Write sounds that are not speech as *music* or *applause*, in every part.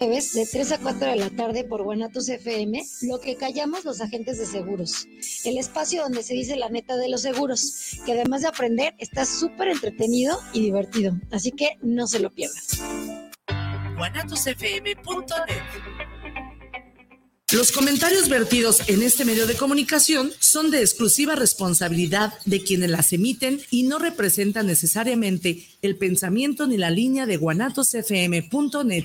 jueves de 3 a 4 de la tarde por Guanatos FM, lo que callamos los agentes de seguros. El espacio donde se dice la neta de los seguros, que además de aprender está súper entretenido y divertido. Así que no se lo pierdan. guanatosfm.net Los comentarios vertidos en este medio de comunicación son de exclusiva responsabilidad de quienes las emiten y no representan necesariamente el pensamiento ni la línea de guanatosfm.net.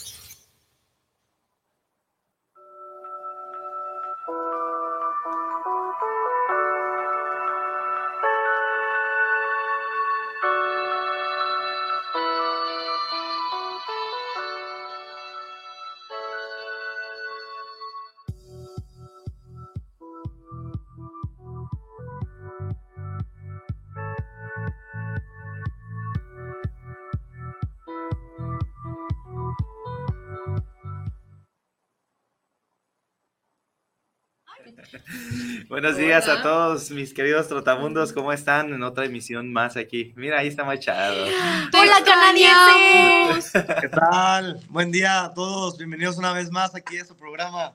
Buenos días a todos mis queridos trotamundos, ¿cómo están? En otra emisión más aquí. Mira, ahí está Machado. Hola, canadienses. ¿Qué tal? Buen día a todos. Bienvenidos una vez más aquí a su programa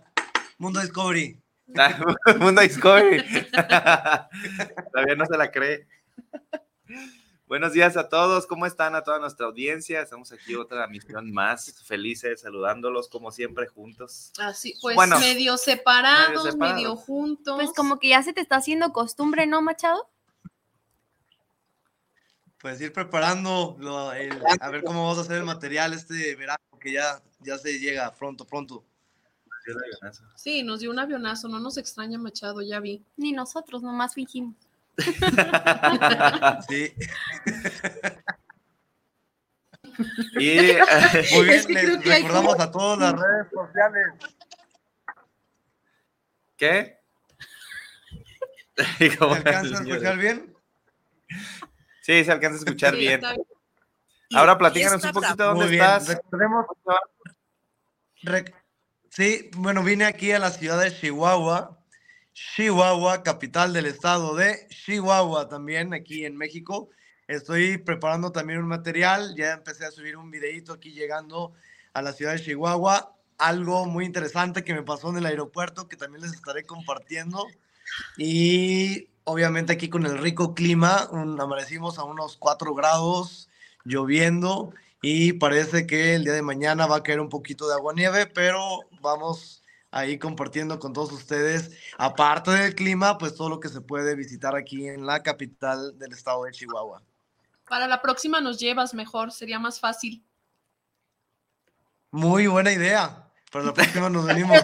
Mundo Discovery. *laughs* Ah, Mundo Discovery. *laughs* Todavía no se la cree. Buenos días a todos, ¿cómo están? A toda nuestra audiencia. Estamos aquí otra emisión más, felices, saludándolos como siempre juntos. Así, pues Bueno, medio separados, medio juntos. Pues como que ya se te está haciendo costumbre, ¿no, Machado? Pues ir preparando lo- el- a ver cómo vamos a hacer el material este verano, que ya, ya se llega pronto, pronto. Sí, nos dio un avionazo, no nos extraña Machado, ya vi. Ni nosotros, nomás fingimos. *laughs* Sí. Y eh, Muy bien, Es que les creo que hay recordamos a todas las redes sociales. ¿qué? *laughs* ¿Se ¿Cómo alcanza a escuchar bien? Sí, se alcanza a escuchar Sí, bien. Ahora platícanos un poquito dónde Muy bien. estás. Recordemos. Rec- sí, bueno, vine aquí a la ciudad de Chihuahua. Chihuahua, capital del estado de Chihuahua, también aquí en México. Estoy preparando también un material. Ya empecé a subir un videito aquí llegando a la ciudad de Chihuahua. Algo muy interesante que me pasó en el aeropuerto que también les estaré compartiendo. Y obviamente aquí con el rico clima, amanecimos a unos 4 grados, lloviendo y parece que el día de mañana va a caer un poquito de agua nieve, pero vamos ahí compartiendo con todos ustedes, aparte del clima, pues todo lo que se puede visitar aquí en la capital del estado de Chihuahua. Para la próxima nos llevas mejor, sería más fácil. Muy buena idea. Para la próxima nos *laughs* venimos.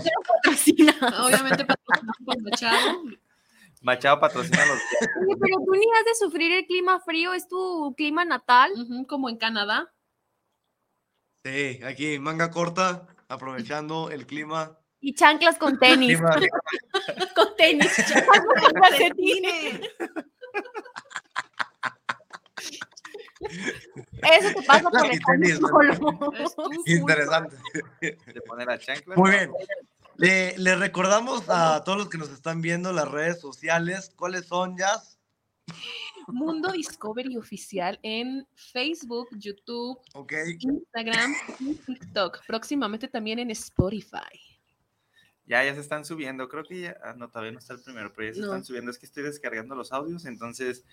Patrocina. Obviamente patrocinado por Machado. Machado patrocina los Oye, pero tú ni has de sufrir el clima frío, es tu clima natal. Como en Canadá. Sí, aquí manga corta, aprovechando el clima. Y chanclas con tenis. *laughs* con tenis. chanclas con calcetines. Eso te pasa por estar solo. Interesante. de poner la chancla. Muy bien. Le, le recordamos a todos los que nos están viendo las redes sociales, ¿cuáles son, Jazz? Mundo Discovery Oficial en Facebook, YouTube. Instagram y TikTok. Próximamente también en Spotify. Ya, ya se están subiendo. Creo que ya. Ah, no, todavía no está el primero, pero ya se No. están subiendo. Es que estoy descargando los audios, entonces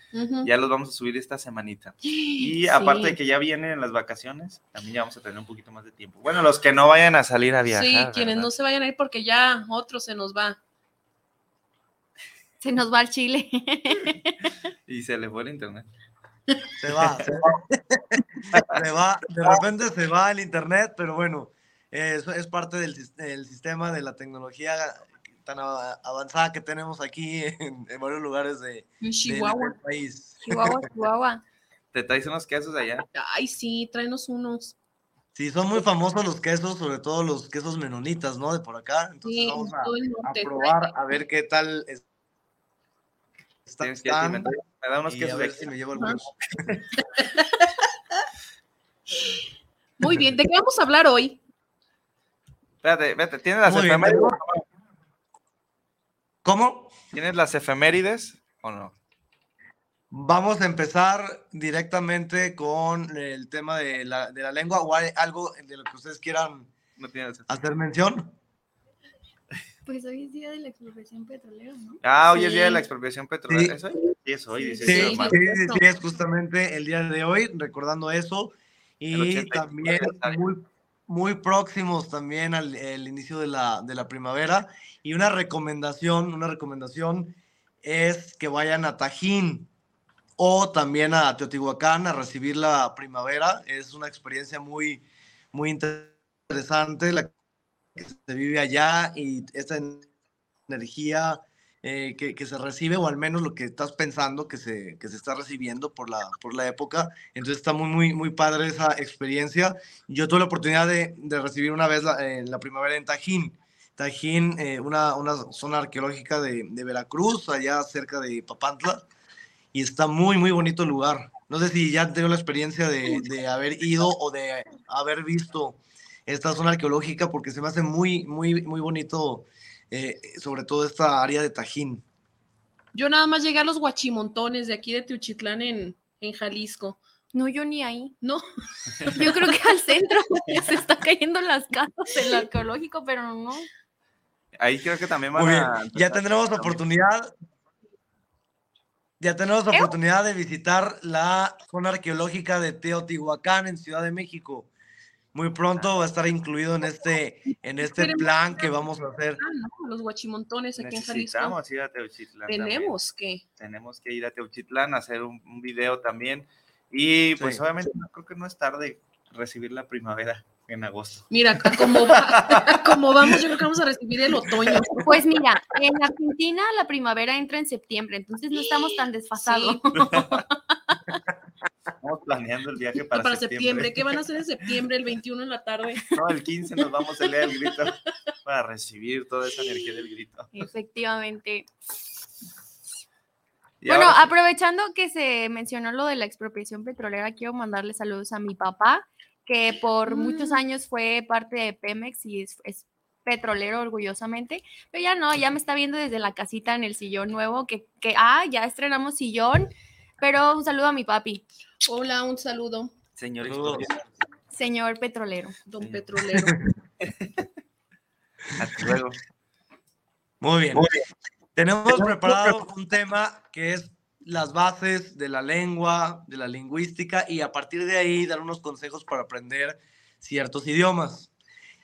ya los vamos a subir esta semanita. Y Sí. aparte de que ya vienen las vacaciones, también ya vamos a tener un poquito más de tiempo. Bueno, los que no vayan a salir a viajar. Sí, quienes no se vayan a ir porque ya otro se nos va. Se nos va al chile. *laughs* Y se le fue el internet. Se va, se va. Se va, de repente se va el internet, pero bueno, eso es parte del, del sistema de la tecnología tan a- avanzada que tenemos aquí *laughs* en, en varios lugares de, Chihuahua. del país. Chihuahua, *laughs* Chihuahua. Te traes unos quesos allá. Ay, sí, tráenos unos. Sí, son muy famosos los quesos, sobre todo los quesos menonitas, ¿no? De por acá. Entonces Sí, vamos a, el a probar, a ver qué tal es- está- que me, están. me da unos Y a quesos de ver si me llevo algunos. *laughs* Muy bien, ¿de qué vamos a hablar hoy? Espérate, espérate, ¿tienes las Muy bien, efemérides? ¿Cómo? ¿Tienes las efemérides o no? Vamos a empezar directamente con el tema de la, de la lengua o hay algo de lo que ustedes quieran hacer mención. Pues hoy es día de la expropiación petrolera, ¿no? Ah, hoy es día de la expropiación petrolera. Sí. ¿Es hoy? Sí, sí, sí, es justamente el día de hoy, recordando eso. Y también muy, muy próximos también al inicio de la, de la primavera. Y una recomendación, una recomendación es que vayan a Tajín o también a Teotihuacán a recibir la primavera. Es una experiencia muy, muy interesante la que se vive allá y esta energía eh, que, que, se recibe, o al menos lo que estás pensando que se, que se está recibiendo por la, por la época. Entonces está muy, muy, muy padre esa experiencia. Yo tuve la oportunidad de, de recibir una vez la, en la primavera en Tajín. Tajín, eh, una, una, zona arqueológica de, de, Veracruz, allá cerca de Papantla, y está muy, muy bonito el lugar. No sé si ya tengo la experiencia de, de haber ido o de haber visto esta zona arqueológica, porque se me hace muy, muy, muy bonito, eh, sobre todo esta área de Tajín. Yo nada más llegué a los guachimontones de aquí de Teuchitlán en, en Jalisco. No, yo ni ahí. No. *laughs* Yo creo que al centro se está cayendo las casas del arqueológico, pero no. Ahí creo que también van a... Ya tendremos oportunidad. Ya tenemos ¿Eh? oportunidad de visitar la zona arqueológica de Teotihuacán en Ciudad de México. Muy pronto va a estar incluido en este, en este plan que vamos a hacer. Los guachimontones aquí en Jalisco. Necesitamos ir a Teuchitlán. Tenemos que. Tenemos que ir a Teuchitlán, hacer un, un video también. Y pues sí. obviamente no, creo que no es tarde recibir la primavera en agosto. Mira, como, va, *laughs* como vamos, yo creo que vamos a recibir el otoño. Pues mira, en Argentina la primavera entra en septiembre, entonces no estamos tan desfasados. Sí. *laughs* Estamos planeando el viaje para, para septiembre. septiembre. ¿Qué van a hacer en septiembre, el 21 en la tarde? *laughs* No, el 15 nos vamos a leer el grito para recibir toda esa energía del grito. Efectivamente. Y bueno, ahora... aprovechando que se mencionó lo de la expropiación petrolera, quiero mandarle saludos a mi papá, que por mm. muchos años fue parte de Pemex y es, es, petrolero orgullosamente, pero ya no, ya me está viendo desde la casita en el sillón nuevo, que, que ah, ya estrenamos sillón, pero un saludo a mi papi. Hola, un saludo. Señor Señor petrolero. Don sí. petrolero. *laughs* Hasta luego. Muy bien. Muy bien. Tenemos preparado un tema que es las bases de la lengua, de la lingüística y a partir de ahí dar unos consejos para aprender ciertos idiomas.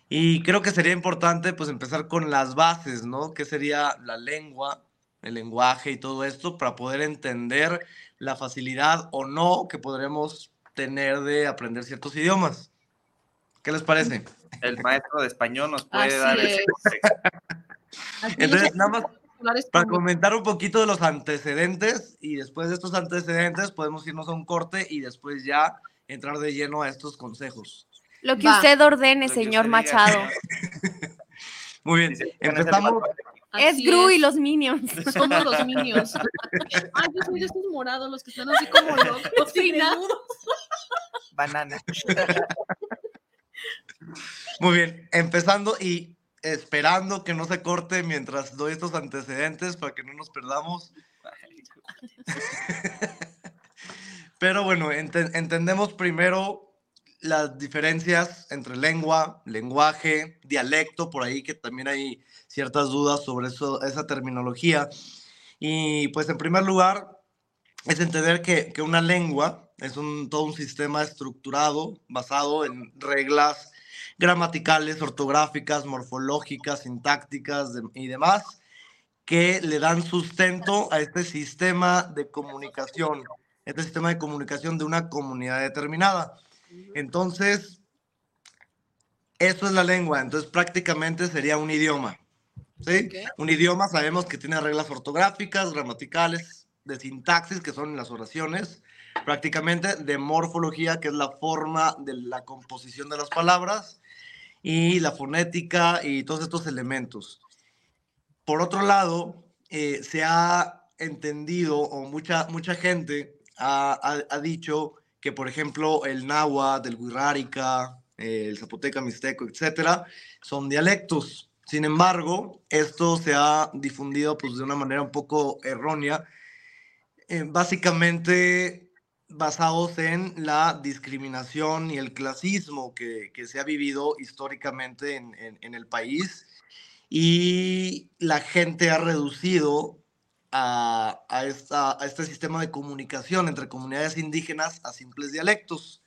Y creo que sería importante pues empezar con las bases, ¿no? ¿Qué sería la lengua, el lenguaje y todo esto para poder entender la facilidad o no que podremos tener de aprender ciertos idiomas? ¿Qué les parece? El maestro de español nos puede Así dar ese consejo. Entonces, nada más para comentar un poquito de los antecedentes y después de estos antecedentes podemos irnos a un corte y después ya entrar de lleno a estos consejos. Lo que Va. usted ordene, señor Machado. *laughs* Muy bien, empezamos. Es Gru y los Minions. *laughs* Somos los Minions. Ay, yo soy de estos morados, los que están así como *laughs* locos. Banana. *laughs* Muy bien, empezando y esperando que no se corte mientras doy estos antecedentes para que no nos perdamos. Pero bueno, ent entendemos primero las diferencias entre lengua, lenguaje, dialecto, por ahí que también hay ciertas dudas sobre eso, esa terminología. Y pues en primer lugar, es entender que, que una lengua es un, todo un sistema estructurado basado en reglas gramaticales, ortográficas, morfológicas, sintácticas de, y demás, que le dan sustento a este sistema de comunicación, este sistema de comunicación de una comunidad determinada. Entonces, eso es la lengua, entonces prácticamente sería un idioma. ¿Sí? Okay. Un idioma sabemos que tiene reglas ortográficas, gramaticales, de sintaxis, que son las oraciones, prácticamente de morfología, que es la forma de la composición de las palabras, y la fonética y todos estos elementos. Por otro lado, eh, se ha entendido o mucha, mucha gente ha, ha, ha, dicho que, por ejemplo, el náhuatl, el eh, el zapoteca, mixteco, etcétera, son dialectos. Sin embargo, esto se ha difundido pues, de una manera un poco errónea eh, básicamente basados en la discriminación y el clasismo que, se ha vivido históricamente en, el país y la gente ha reducido a, esta, a, este sistema de comunicación entre comunidades indígenas a simples dialectos.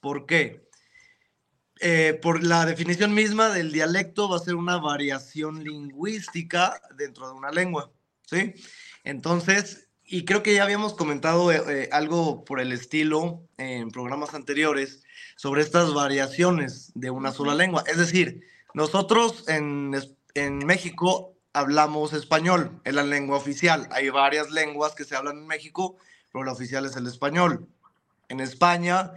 ¿Por qué? Eh, por la definición misma del dialecto va a ser una variación lingüística dentro de una lengua, ¿sí? Entonces, y creo que ya habíamos comentado eh, eh, algo por el estilo en programas anteriores sobre estas variaciones de una sola lengua. Es decir, nosotros en, en México hablamos español, es la lengua oficial. Hay varias lenguas que se hablan en México, pero la oficial es el español. En España,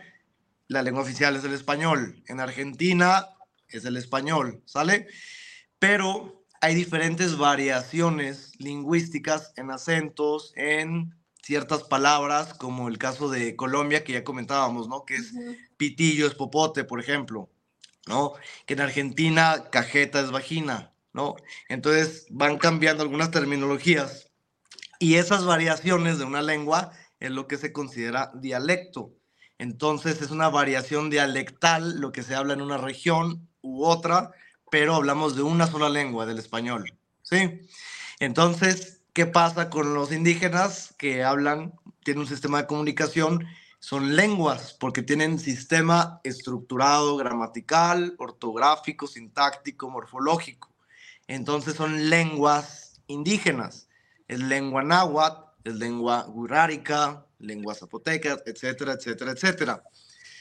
la lengua oficial es el español. En Argentina es el español, ¿sale? Pero hay diferentes variaciones lingüísticas en acentos, en ciertas palabras, como el caso de Colombia que ya comentábamos, ¿no? Que es pitillo es popote, por ejemplo, ¿no? Que en Argentina cajeta es vagina, ¿no? Entonces van cambiando algunas terminologías y esas variaciones de una lengua es lo que se considera dialecto. Entonces es una variación dialectal, lo que se habla en una región u otra, pero hablamos de una sola lengua, del español, ¿sí? Entonces, ¿qué pasa con los indígenas que hablan, tienen un sistema de comunicación? Son lenguas, porque tienen sistema estructurado, gramatical, ortográfico, sintáctico, morfológico. Entonces son lenguas indígenas. Es lengua náhuatl, es lengua gurárica, lengua zapoteca, etcétera, etcétera, etcétera.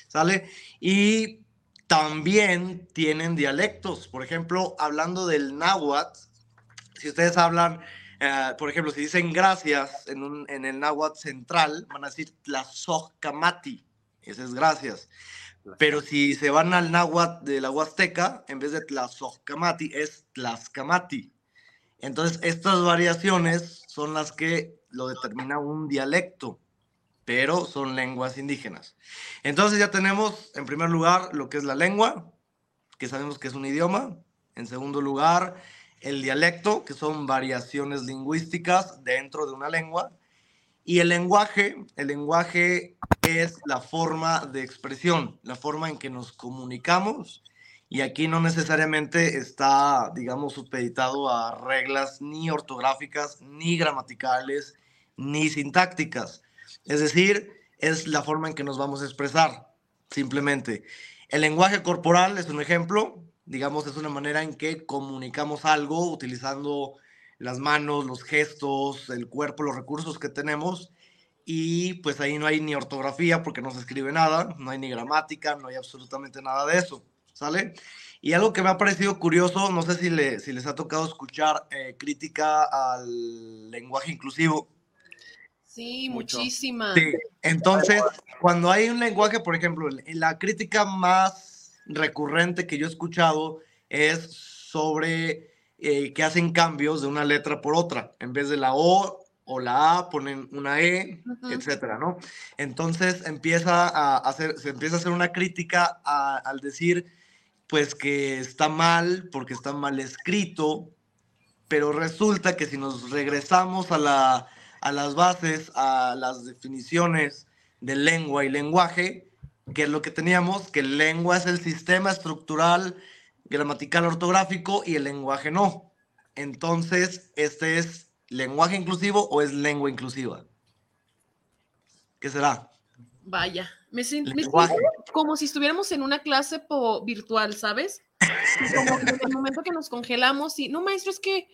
¿Sale? Y también tienen dialectos. Por ejemplo, hablando del náhuatl, si ustedes hablan, eh, por ejemplo, si dicen gracias en, en el náhuatl central, van a decir tlazocamati. Ese es gracias. Pero si se van al náhuatl de la Huasteca, en vez de tlazocamati, es tlaxcamati. Entonces, estas variaciones son las que lo determina un dialecto pero son lenguas indígenas. Entonces ya tenemos, en primer lugar, lo que es la lengua, que sabemos que es un idioma. En segundo lugar, el dialecto, que son variaciones lingüísticas dentro de una lengua. Y el lenguaje, el lenguaje es la forma de expresión, la forma en que nos comunicamos. Y aquí no necesariamente está, digamos, supeditado a reglas ni ortográficas, ni gramaticales, ni sintácticas es decir, es la forma en que nos vamos a expresar, simplemente. El lenguaje corporal es un ejemplo, digamos, es una manera en que comunicamos algo utilizando las manos, los gestos, el cuerpo, los recursos que tenemos. Y pues ahí no hay ni ortografía porque no se escribe nada, no hay ni gramática, no hay absolutamente nada de eso, ¿sale? Y algo que me ha parecido curioso, no sé si, si les ha tocado escuchar eh, crítica al lenguaje inclusivo, Sí, muchísima. Sí. Entonces, cuando hay un lenguaje, por ejemplo, la crítica más recurrente que yo he escuchado es sobre eh, que hacen cambios de una letra por otra. En vez de la O o la A ponen una E, etcétera, ¿no? Entonces empieza a hacer, se empieza a hacer una crítica al decir, pues que está mal porque está mal escrito, pero resulta que si nos regresamos a la a las bases, a las definiciones de lengua y lenguaje, que es lo que teníamos, que lengua es el sistema estructural, gramatical, ortográfico y el lenguaje no. Entonces, ¿este es lenguaje inclusivo o es lengua inclusiva? ¿Qué será? Vaya, me, siento como si estuviéramos en una clase virtual, ¿sabes? Como que en el momento que nos congelamos y, no, maestro, es que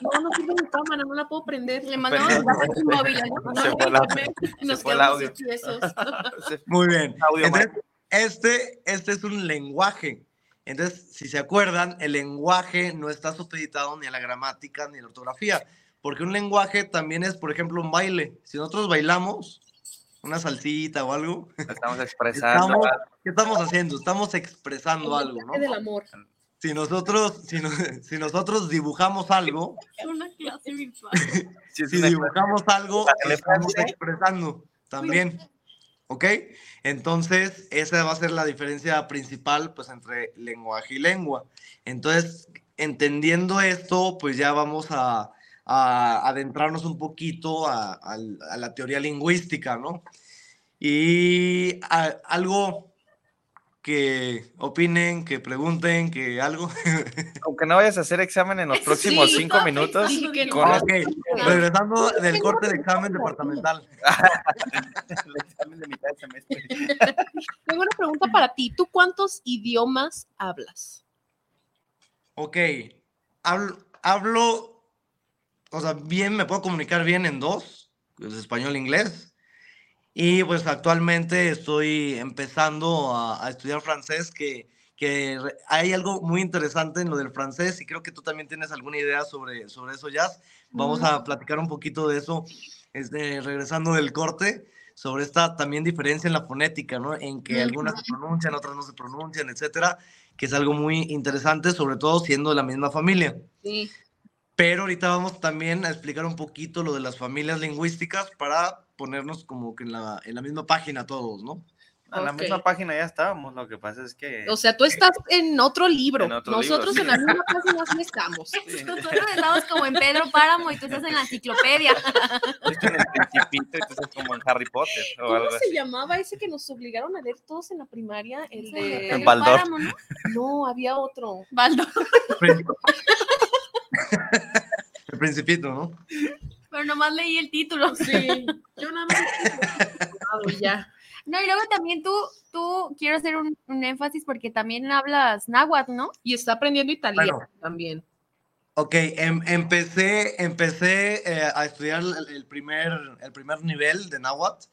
no, no sirve mi cámara, no la puedo prender. Le mandamos un móvil. Nos quedamos *laughs* Muy bien. Entonces, este, este es un lenguaje. Entonces, si se acuerdan, el lenguaje no está supeditado ni a la gramática ni a la ortografía, porque un lenguaje también es, por ejemplo, un baile. Si nosotros bailamos una salsita o algo, estamos *laughs* expresando. ¿Qué estamos haciendo? Estamos expresando algo, ¿no? del amor si nosotros, si, *laughs* si nosotros dibujamos algo, una clase virtual. *laughs* si, dibujamos algo, estamos expresando también. ¿Ok? Entonces, esa va a ser la diferencia principal, pues, entre lenguaje y lengua. Entonces, entendiendo esto, pues ya vamos a, a adentrarnos un poquito a, a- a la teoría lingüística, ¿no? Y a- algo que opinen, que pregunten, que algo. *laughs* Aunque no vayas a hacer examen en los próximos Sí, cinco minutos, no. regresando del corte de examen departamental. *laughs* el examen de mitad de semestre. *laughs* Tengo una pregunta para ti. ¿Tú cuántos idiomas hablas? Ok, hablo, hablo, o sea, bien, me puedo comunicar bien en dos, pues, español e inglés. Y pues actualmente estoy empezando a, a estudiar francés, que, que hay algo muy interesante en lo del francés y creo que tú también tienes alguna idea sobre, sobre eso, Jazz. Vamos a platicar un poquito de eso, este, regresando del corte, sobre esta también diferencia en la fonética, ¿no? En que algunas se pronuncian, otras no se pronuncian, etcétera, que es algo muy interesante, sobre todo siendo de la misma familia. Sí. Pero ahorita vamos también a explicar un poquito lo de las familias lingüísticas para ponernos como que en la, en la misma página todos, ¿no? En la misma página ya estábamos, lo que pasa es que... O sea, tú estás en otro libro. En otro libro, Nosotros sí. en la misma página sí estamos. Nosotros estamos como en Pedro Páramo y tú estás en la enciclopedia. Yo estoy en el principito y tú estás como en Harry Potter o ¿Cómo algo se así. llamaba ese que nos obligaron a leer todos en la primaria? El En de... Pedro Baldor. Páramo, ¿no? No, había otro. Baldo. *laughs* El principito, ¿no? Pero nomás leí el título. Sí, yo nada más. *laughs* ya. No, y luego también tú, tú quiero hacer un, un énfasis porque también hablas náhuatl, ¿no? Y está aprendiendo italiano Bueno. también. Ok, em- empecé, empecé eh, a estudiar el, el primer, el primer nivel de náhuatl.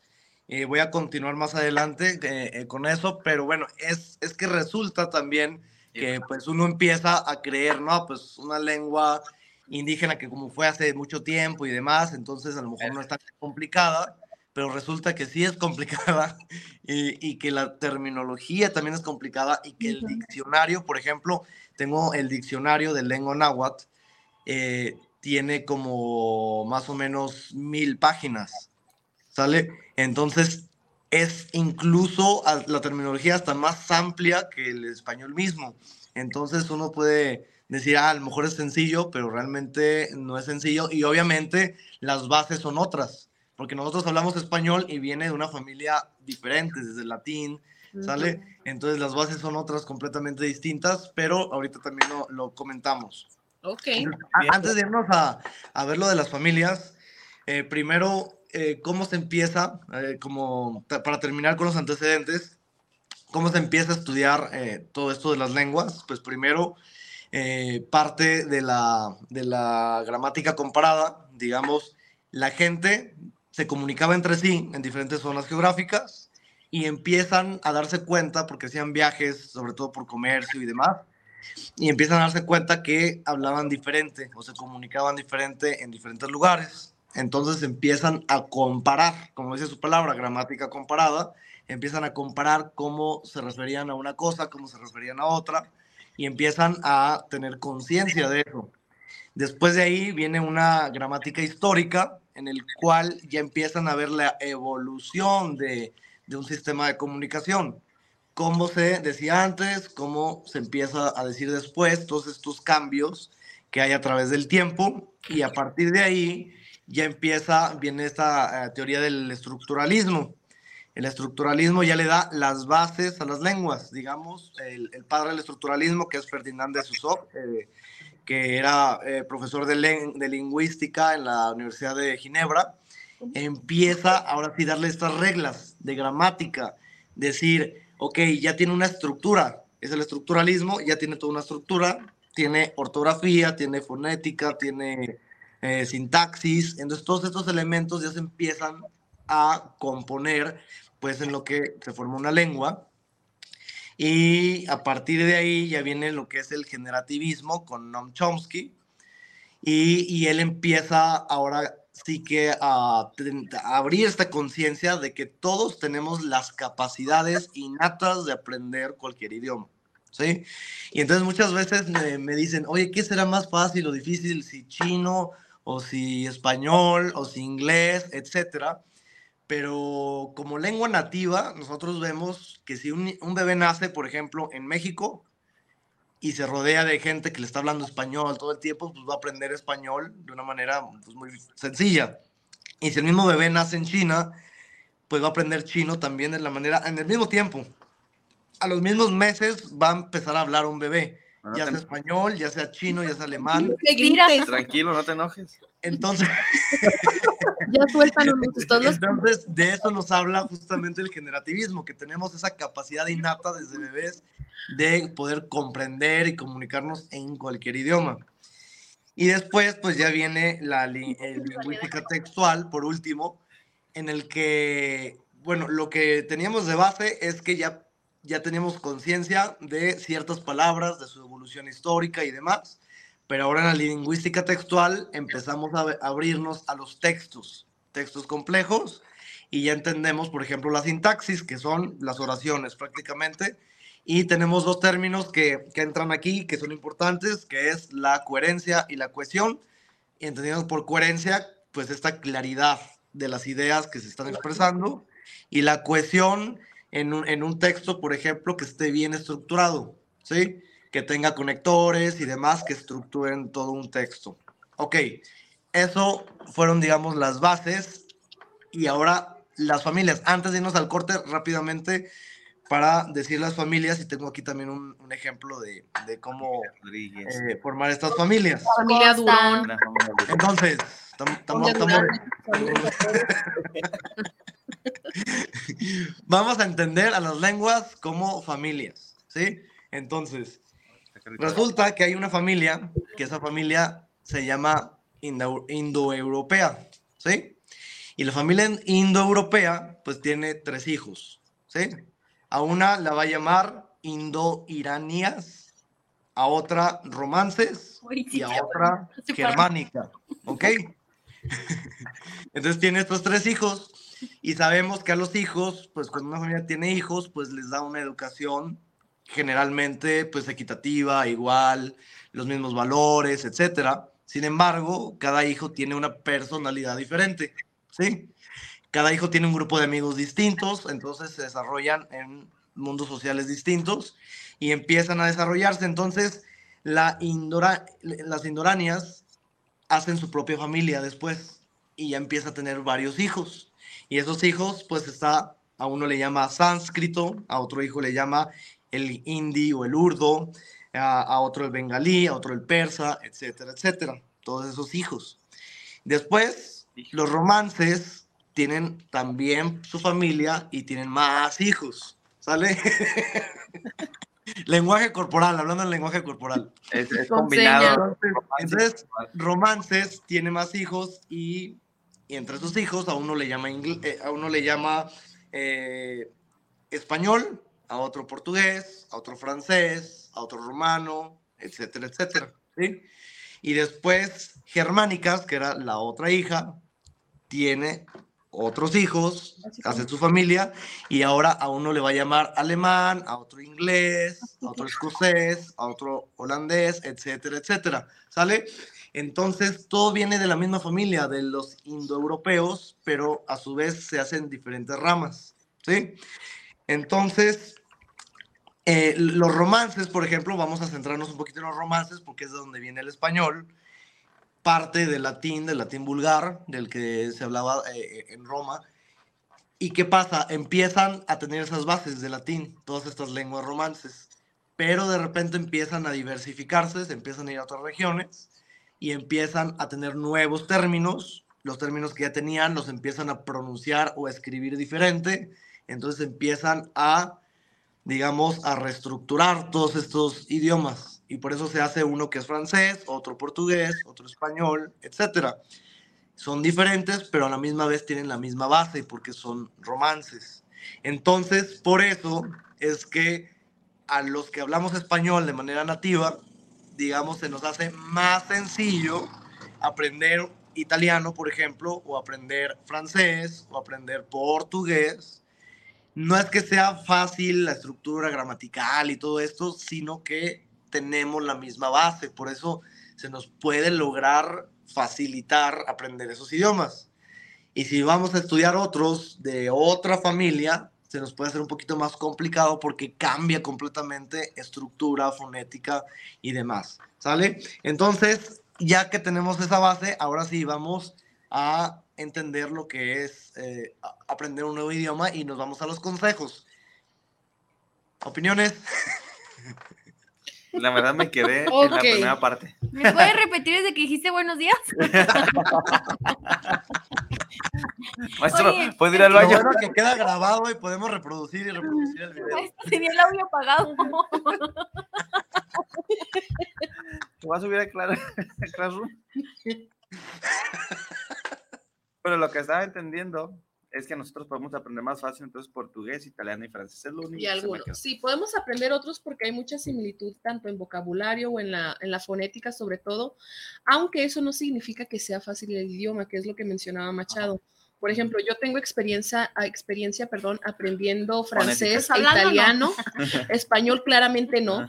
y voy a continuar más adelante eh, eh, con eso, pero bueno, es, es que resulta también que pues uno empieza a creer, ¿no? Pues una lengua indígena que como fue hace mucho tiempo y demás, entonces a lo mejor no es tan complicada, pero resulta que sí es complicada *laughs* y, y que la terminología también es complicada y que el diccionario, por ejemplo, tengo el diccionario de lengua náhuatl, eh, tiene como más o menos mil páginas, ¿sale? Entonces es incluso la terminología hasta más amplia que el español mismo. Entonces uno puede decir, ah, a lo mejor es sencillo, pero realmente no es sencillo. Y obviamente las bases son otras, porque nosotros hablamos español y viene de una familia diferente, desde el latín, ¿sale? Entonces las bases son otras completamente distintas, pero ahorita también lo, lo comentamos. Ok. A- Antes de irnos a, a ver lo de las familias, eh, primero, eh, ¿cómo se empieza? Eh, como para terminar con los antecedentes, ¿cómo se empieza a estudiar eh, todo esto de las lenguas? Pues primero eh, parte de la, de la gramática comparada, digamos, la gente se comunicaba entre sí en diferentes zonas geográficas y empiezan a darse cuenta, porque hacían viajes, sobre todo por comercio y demás, y empiezan a darse cuenta que hablaban diferente o se comunicaban diferente en diferentes lugares. Entonces empiezan a comparar, como dice su palabra, gramática comparada, empiezan a comparar cómo se referían a una cosa, cómo se referían a otra, y empiezan a tener conciencia de eso. Después de ahí viene una gramática histórica en el cual ya empiezan a ver la evolución de, de un sistema de comunicación cómo se decía antes, cómo se empieza a decir después, todos estos cambios que hay a través del tiempo y a partir de ahí ya empieza, viene esta eh, teoría del estructuralismo. El estructuralismo ya le da las bases a las lenguas, digamos, el, el padre del estructuralismo, que es Ferdinand de Saussure, eh, que era eh, profesor de, de lingüística en la Universidad de Ginebra, empieza ahora sí darle estas reglas de gramática, decir, ok, ya tiene una estructura, es el estructuralismo, ya tiene toda una estructura, tiene ortografía, tiene fonética, tiene eh, sintaxis, entonces todos estos elementos ya se empiezan a componer pues en lo que se forma una lengua y a partir de ahí ya viene lo que es el generativismo con Noam Chomsky y, y él empieza ahora sí que a, a abrir esta conciencia de que todos tenemos las capacidades innatas de aprender cualquier idioma. ¿Sí? Y entonces muchas veces me, me dicen, oye, ¿qué será más fácil o difícil si chino o si español o si inglés, etcétera? Pero como lengua nativa, nosotros vemos que si un, un bebé nace, por ejemplo, en México, y se rodea de gente que le está hablando español todo el tiempo, pues va a aprender español de una manera pues, muy sencilla. Y si el mismo bebé nace en China, pues va a aprender chino también de la manera, en el mismo tiempo. A los mismos meses va a empezar a hablar un bebé, No ya te- sea español, ya sea chino, ya sea alemán. Tranquilo, no te enojes. Entonces, *laughs* Ya las- entonces, de eso nos habla justamente el generativismo, que tenemos esa capacidad innata desde bebés de poder comprender y comunicarnos en cualquier idioma. Y después, pues ya viene la li- lingüística textual, por último, en el que, bueno, lo que teníamos de base es que ya, ya teníamos conciencia de ciertas palabras, de su evolución histórica y demás, pero ahora en la lingüística textual empezamos a abrirnos a los textos, textos complejos, y ya entendemos, por ejemplo, la sintaxis, que son las oraciones prácticamente, y tenemos dos términos que, que entran aquí, que son importantes, que es la coherencia y la cohesión. Y entendemos por coherencia, pues esta claridad de las ideas que se están expresando, y la cohesión en un, en un texto, por ejemplo, que esté bien estructurado, ¿sí? Que tenga conectores y demás que estructuren todo un texto. Ok, eso fueron, digamos, las bases. Y ahora las familias. Antes de irnos al corte, rápidamente, para decir las familias, y tengo aquí también un, un ejemplo de, de cómo eh, formar estas familias. familia. Durón. Entonces, Durán. *laughs* vamos a entender a las lenguas como familias, ¿sí? Entonces, resulta que hay una familia, que esa familia se llama indo- indoeuropea, ¿sí? Y la familia indoeuropea, pues tiene tres hijos, ¿sí? A una la va a llamar indo-iranías, a otra romances y a otra germánica, ¿ok? *laughs* Entonces tiene estos tres hijos y sabemos que a los hijos, pues cuando una familia tiene hijos, pues les da una educación generalmente pues equitativa, igual, los mismos valores, etcétera. Sin embargo, cada hijo tiene una personalidad diferente, ¿sí? Cada hijo tiene un grupo de amigos distintos, entonces se desarrollan en mundos sociales distintos y empiezan a desarrollarse. Entonces, la indora- las indoranias hacen su propia familia después y ya empieza a tener varios hijos. Y esos hijos, pues está, a uno le llama sánscrito, a otro hijo le llama el hindi o el urdo, a, a otro el bengalí, a otro el persa, etcétera, etcétera. Todos esos hijos. Después, los romances tienen también su familia y tienen más hijos. ¿Sale? *laughs* lenguaje corporal, hablando del lenguaje corporal. Es, combinado. Entonces, romances tiene más hijos y, y entre sus hijos a uno le llama, eh, a uno le llama eh, español, a otro portugués, a otro francés, a otro rumano, etcétera, etcétera. ¿sí? Y después, germánicas, que era la otra hija, tiene otros hijos, hace su familia, y ahora a uno le va a llamar alemán, a otro inglés, a otro escocés, a otro holandés, etcétera, etcétera. ¿Sale? Entonces, todo viene de la misma familia, de los indoeuropeos, pero a su vez se hacen diferentes ramas. ¿Sí? Entonces, eh, los romances, por ejemplo, vamos a centrarnos un poquito en los romances porque es de donde viene el español, parte del latín, del latín vulgar, del que se hablaba eh, en Roma. ¿Y qué pasa? Empiezan a tener esas bases de latín, todas estas lenguas romances, pero de repente empiezan a diversificarse, se empiezan a ir a otras regiones y empiezan a tener nuevos términos, los términos que ya tenían los empiezan a pronunciar o a escribir diferente, entonces empiezan a, digamos, a reestructurar todos estos idiomas y por eso se hace uno que es francés, otro portugués, otro español, etcétera. Son diferentes, pero a la misma vez tienen la misma base porque son romances. Entonces, por eso es que a los que hablamos español de manera nativa, digamos, se nos hace más sencillo aprender italiano, por ejemplo, o aprender francés, o aprender portugués. No es que sea fácil la estructura gramatical y todo esto, sino que tenemos la misma base, por eso se nos puede lograr facilitar aprender esos idiomas. Y si vamos a estudiar otros de otra familia, se nos puede hacer un poquito más complicado porque cambia completamente estructura, fonética y demás. ¿Sale? Entonces, ya que tenemos esa base, ahora sí vamos a entender lo que es eh, aprender un nuevo idioma y nos vamos a los consejos. ¿Opiniones? La verdad me quedé en la primera parte. ¿Me puedes repetir desde que dijiste buenos días? *laughs* Maestro, ¿puedo ir al baño? Bueno que queda grabado y podemos reproducir y reproducir el video. Tenía el audio apagado. ¿Te vas a subir a Classroom? *laughs* Bueno, lo que estaba entendiendo es que nosotros podemos aprender más fácil entonces portugués, italiano y francés. Es lo único y algunos. Sí, podemos aprender otros porque hay mucha similitud tanto en vocabulario o en la, en la fonética sobre todo, aunque eso no significa que sea fácil el idioma, que es lo que mencionaba Machado. Por ejemplo, yo tengo experiencia, experiencia perdón, aprendiendo francés, *laughs* e italiano, *laughs* español claramente no,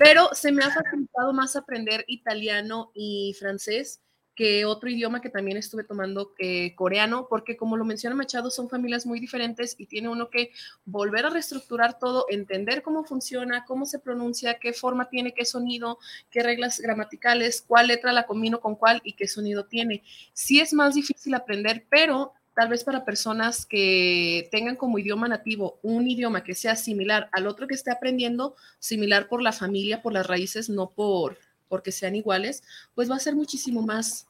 pero se me ha facilitado más aprender italiano y francés que otro idioma que también estuve tomando, eh, coreano, porque como lo menciona Machado, son familias muy diferentes y tiene uno que volver a reestructurar todo, entender cómo funciona, cómo se pronuncia, qué forma tiene, qué sonido, qué reglas gramaticales, cuál letra la combino con cuál y qué sonido tiene. Sí es más difícil aprender, pero tal vez para personas que tengan como idioma nativo un idioma que sea similar al otro que esté aprendiendo, similar por la familia, por las raíces, no por porque sean iguales, pues va a ser muchísimo más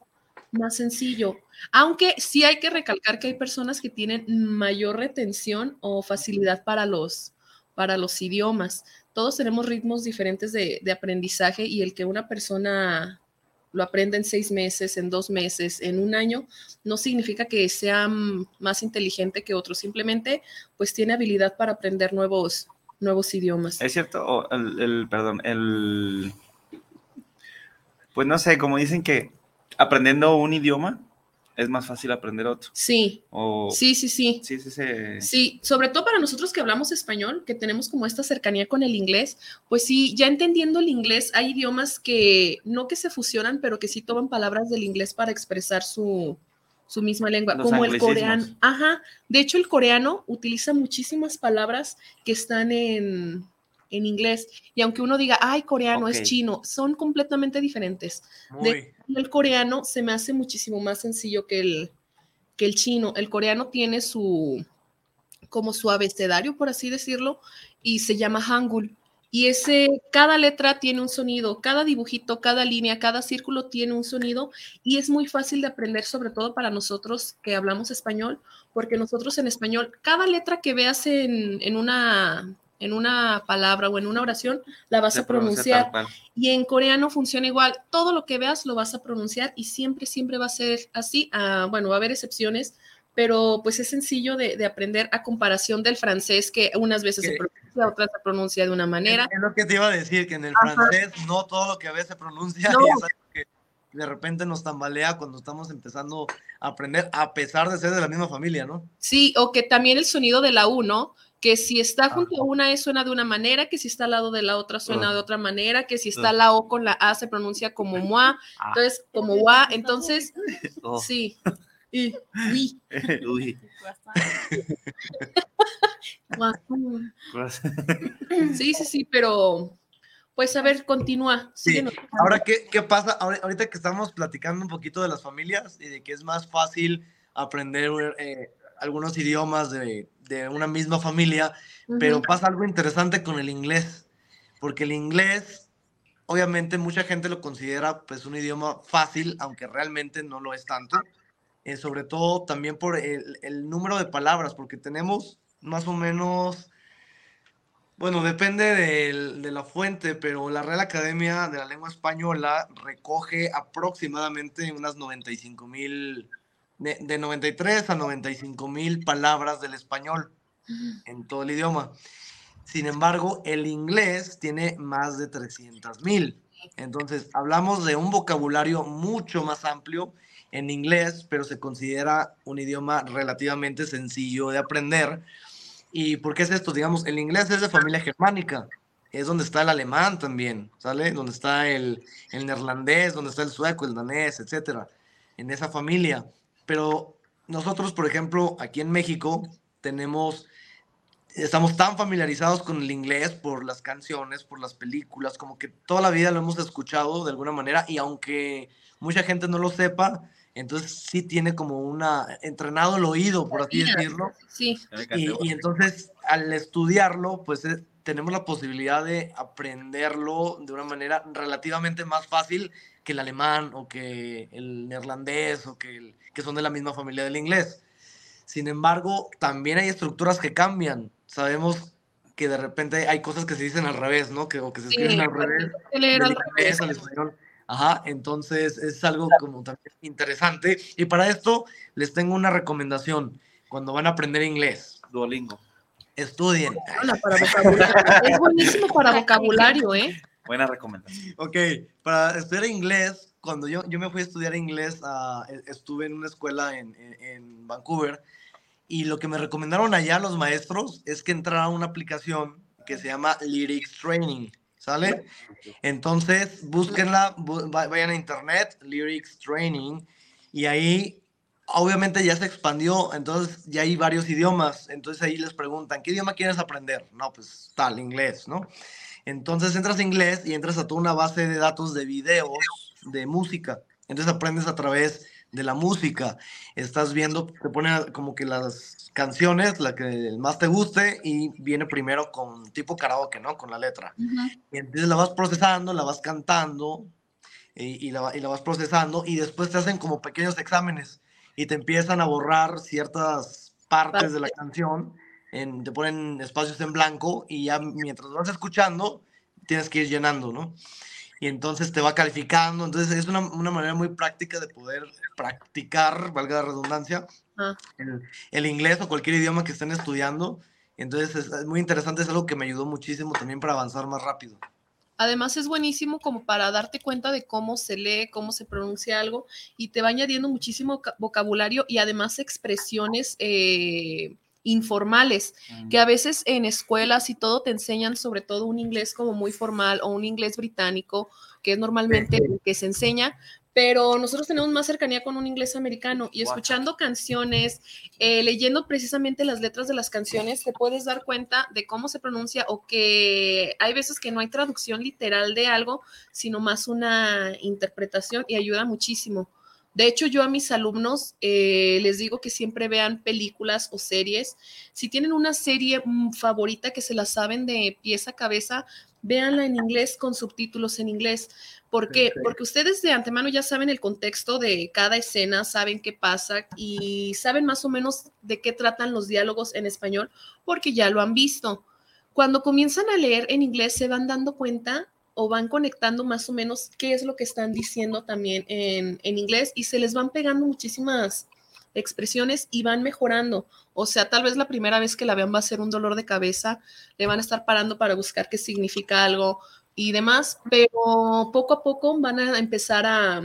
más sencillo. Aunque sí hay que recalcar que hay personas que tienen mayor retención o facilidad para los, para los idiomas. Todos tenemos ritmos diferentes de, aprendizaje y el que una persona lo aprenda en seis meses, en dos meses, en un año, no significa que sea más inteligente que otro, simplemente pues tiene habilidad para aprender nuevos, nuevos idiomas. Es cierto, el, perdón, el, pues no sé, como dicen que aprendiendo un idioma, es más fácil aprender otro. Sí. sí, sí, sí. Sí, sí, sí. Sí, sobre todo para nosotros que hablamos español, que tenemos como esta cercanía con el inglés, pues sí, ya entendiendo el inglés, hay idiomas que no que se fusionan, pero que sí toman palabras del inglés para expresar su, su misma lengua, como el coreano. Ajá. De hecho, el coreano utiliza muchísimas palabras que están en, en inglés. Y aunque uno diga, ay, coreano es chino, son completamente diferentes. el coreano se me hace muchísimo más sencillo que el, que el chino. El coreano tiene su, como su abecedario, por así decirlo, y se llama Hangul. Y ese, cada letra tiene un sonido, cada dibujito, cada línea, cada círculo tiene un sonido y es muy fácil de aprender, sobre todo para nosotros que hablamos español, porque nosotros en español, cada letra que veas en, en una en una palabra o en una oración, la vas a pronunciar. Y en coreano funciona igual. Todo lo que veas lo vas a pronunciar y siempre, siempre va a ser así. Ah, bueno, va a haber excepciones, pero pues es sencillo de, aprender a comparación del francés, que unas veces se pronuncia, otras se pronuncia de una manera. Es, lo que te iba a decir, que en el francés no todo lo que a veces se pronuncia que de repente nos tambalea cuando estamos empezando a aprender, a pesar de ser de la misma familia, ¿no? Sí, o que también el sonido de la U, ¿no? Que si está junto a una E suena de una manera, que si está al lado de la otra suena de otra manera, que si está la O con la A se pronuncia como *laughs* mua, ah. entonces como wa, entonces *laughs* oh. sí. *laughs* Y, uy. sí, sí, sí, pero pues a ver, continúa. Sí. Ahora, ¿qué, ¿qué pasa? Ahorita que estamos platicando un poquito de las familias y de que es más fácil aprender eh, algunos idiomas de, de una misma familia, pero pasa algo interesante con el inglés, porque el inglés, obviamente mucha gente lo considera pues un idioma fácil, aunque realmente no lo es tanto, eh, sobre todo también por el, el, número de palabras, porque tenemos más o menos, bueno, depende de, de la fuente, pero la Real Academia de la Lengua Española recoge aproximadamente unas 95 mil de, 93 a 95 mil palabras del español en todo el idioma. Sin embargo, el inglés tiene más de 300 mil. Entonces, hablamos de un vocabulario mucho más amplio en inglés, pero se considera un idioma relativamente sencillo de aprender. ¿Y por qué es esto? Digamos, el inglés es de familia germánica, es donde está el alemán también, ¿sale? Donde está el, el neerlandés, donde está el sueco, el danés, etcétera, en esa familia. Pero nosotros, por ejemplo, aquí en México tenemos estamos tan familiarizados con el inglés por las canciones, por las películas, como que toda la vida lo hemos escuchado de alguna manera y aunque mucha gente no lo sepa, entonces sí tiene como una entrenado el oído, por así decirlo. Sí. Y, y entonces al estudiarlo, pues eh, tenemos la posibilidad de aprenderlo de una manera relativamente más fácil que el alemán o que el neerlandés o que, el, que son de la misma familia del inglés. Sin embargo, también hay estructuras que cambian. Sabemos que de repente hay cosas que se dicen al revés, ¿no? Que, o que se escriben al revés. Leer al revés. al español. Ajá, entonces es algo como también interesante. Y para esto les tengo una recomendación cuando van a aprender inglés. Duolingo. Estudien. Hola, para vocabulario. Es buenísimo para vocabulario, ¿eh? Buena recomendación. Ok, para estudiar inglés, cuando yo, yo me fui a estudiar inglés, e- estuve en una escuela en, en- en Vancouver y lo que me recomendaron allá los maestros es que entrara a una aplicación que se llama Lyrics Training, ¿sale? Entonces, búsquenla, vayan a internet, Lyrics Training, y ahí obviamente ya se expandió, entonces ya hay varios idiomas, entonces ahí les preguntan, ¿qué idioma quieres aprender? No, pues tal, inglés, ¿no? Entonces entras a inglés y entras a toda una base de datos de videos, de música. Entonces aprendes a través de la música. Estás viendo, te ponen como que las canciones, la que más te guste, y viene primero con tipo karaoke, ¿no? Con la letra. Y entonces la vas procesando, la vas cantando, y, y la, va- y la vas procesando, y después te hacen como pequeños exámenes, y te empiezan a borrar ciertas partes de la canción, en- te ponen espacios en blanco, y ya mientras vas escuchando, tienes que ir llenando, ¿no? Y entonces te va calificando, entonces es una, una manera muy práctica de poder practicar, valga la redundancia, Ah. el, el inglés o cualquier idioma que estén estudiando. Entonces es, es muy interesante, es algo que me ayudó muchísimo también para avanzar más rápido. Además es buenísimo como para darte cuenta de cómo se lee, cómo se pronuncia algo y te va añadiendo muchísimo ca- vocabulario y además expresiones eh, informales que a veces en escuelas y todo te enseñan sobre todo un inglés como muy formal o un inglés británico, que es normalmente el que se enseña, pero nosotros tenemos más cercanía con un inglés americano y escuchando canciones, eh, leyendo precisamente las letras de las canciones, te puedes dar cuenta de cómo se pronuncia o que hay veces que no hay traducción literal de algo, sino más una interpretación y ayuda muchísimo. De hecho, yo a mis alumnos eh, les digo que siempre vean películas o series. Si tienen una serie mm, favorita que se la saben de pieza a cabeza, véanla en inglés con subtítulos en inglés. ¿Por qué? Porque ustedes de antemano ya saben el contexto de cada escena, saben qué pasa y saben más o menos de qué tratan los diálogos en español porque ya lo han visto. Cuando comienzan a leer en inglés se van dando cuenta o van conectando más o menos qué es lo que están diciendo también en, en inglés y se les van pegando muchísimas expresiones y van mejorando. O sea, tal vez la primera vez que la vean va a ser un dolor de cabeza, le van a estar parando para buscar qué significa algo y demás, pero poco a poco van a empezar a,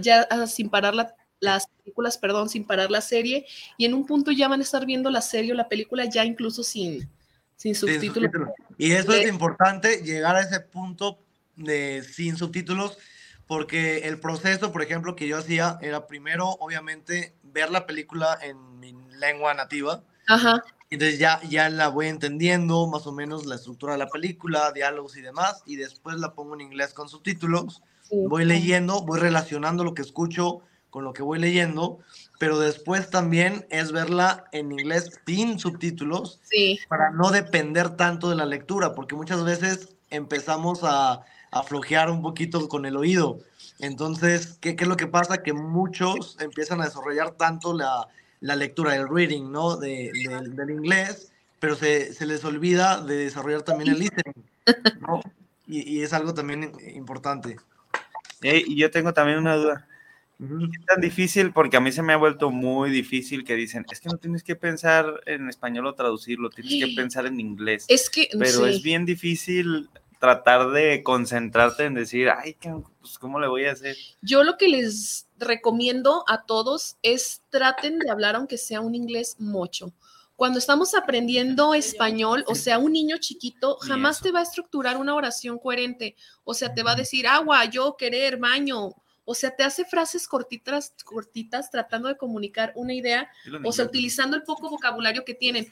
ya sin parar la- las películas, perdón, sin parar la serie y en un punto ya van a estar viendo la serie o la película ya incluso sin, sin Sin subtítulos. subtítulos. Y eso es importante, llegar a ese punto de sin subtítulos, porque el proceso, por ejemplo, que yo hacía era primero, obviamente, ver la película en mi lengua nativa. Ajá, Entonces ya, ya la voy entendiendo más o menos la estructura de la película, diálogos y demás, y después la pongo en inglés con subtítulos. sí. Voy leyendo, voy relacionando lo que escucho con lo que voy leyendo, pero después también es verla en inglés sin subtítulos Sí, para no depender tanto de la lectura, porque muchas veces empezamos a, a flojear un poquito con el oído. Entonces, ¿qué, qué es lo que pasa? Que muchos empiezan a desarrollar tanto la, la lectura, el reading, ¿no? De, de- del inglés, pero se, se les olvida de desarrollar también el listening, ¿no? Y, y es algo también importante. Ey, y yo tengo también una duda. Es tan difícil porque a mí se me ha vuelto muy difícil que dicen, es que no tienes que pensar en español o traducirlo, tienes que pensar en inglés. es que Pero sí. es bien difícil tratar de concentrarte en decir, ay, ¿qué- pues, ¿cómo le voy a hacer? Yo lo que les recomiendo a todos es traten de hablar aunque sea un inglés mocho. Cuando estamos aprendiendo español, o sea, un niño chiquito *laughs* jamás te va a estructurar una oración coherente. O sea, te va a decir agua, yo, querer, baño. O sea, te hace frases cortitas, cortitas tratando de comunicar una idea o sea, utilizando el poco vocabulario que tienen.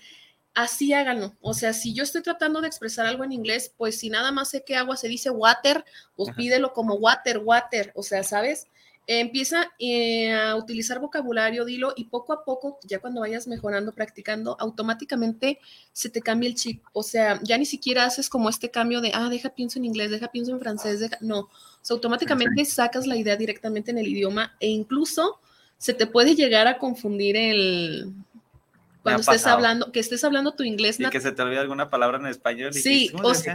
así háganlo. O sea, si yo estoy tratando de expresar algo en inglés, pues si nada más sé que agua se dice water, pues pídelo como water, water. O sea, ¿sabes? Empieza eh, a utilizar vocabulario, dilo, y poco a poco, ya cuando vayas mejorando, practicando, automáticamente se te cambia el chip. O sea, ya ni siquiera haces como este cambio de, ah, deja pienso en inglés, deja pienso en francés, deja, no. O sea, automáticamente sacas la idea directamente en el idioma e incluso se te puede llegar a confundir el, cuando estés hablando, que estés hablando tu inglés. Y que se te olvide alguna palabra en español. sí, ¿cómo, se,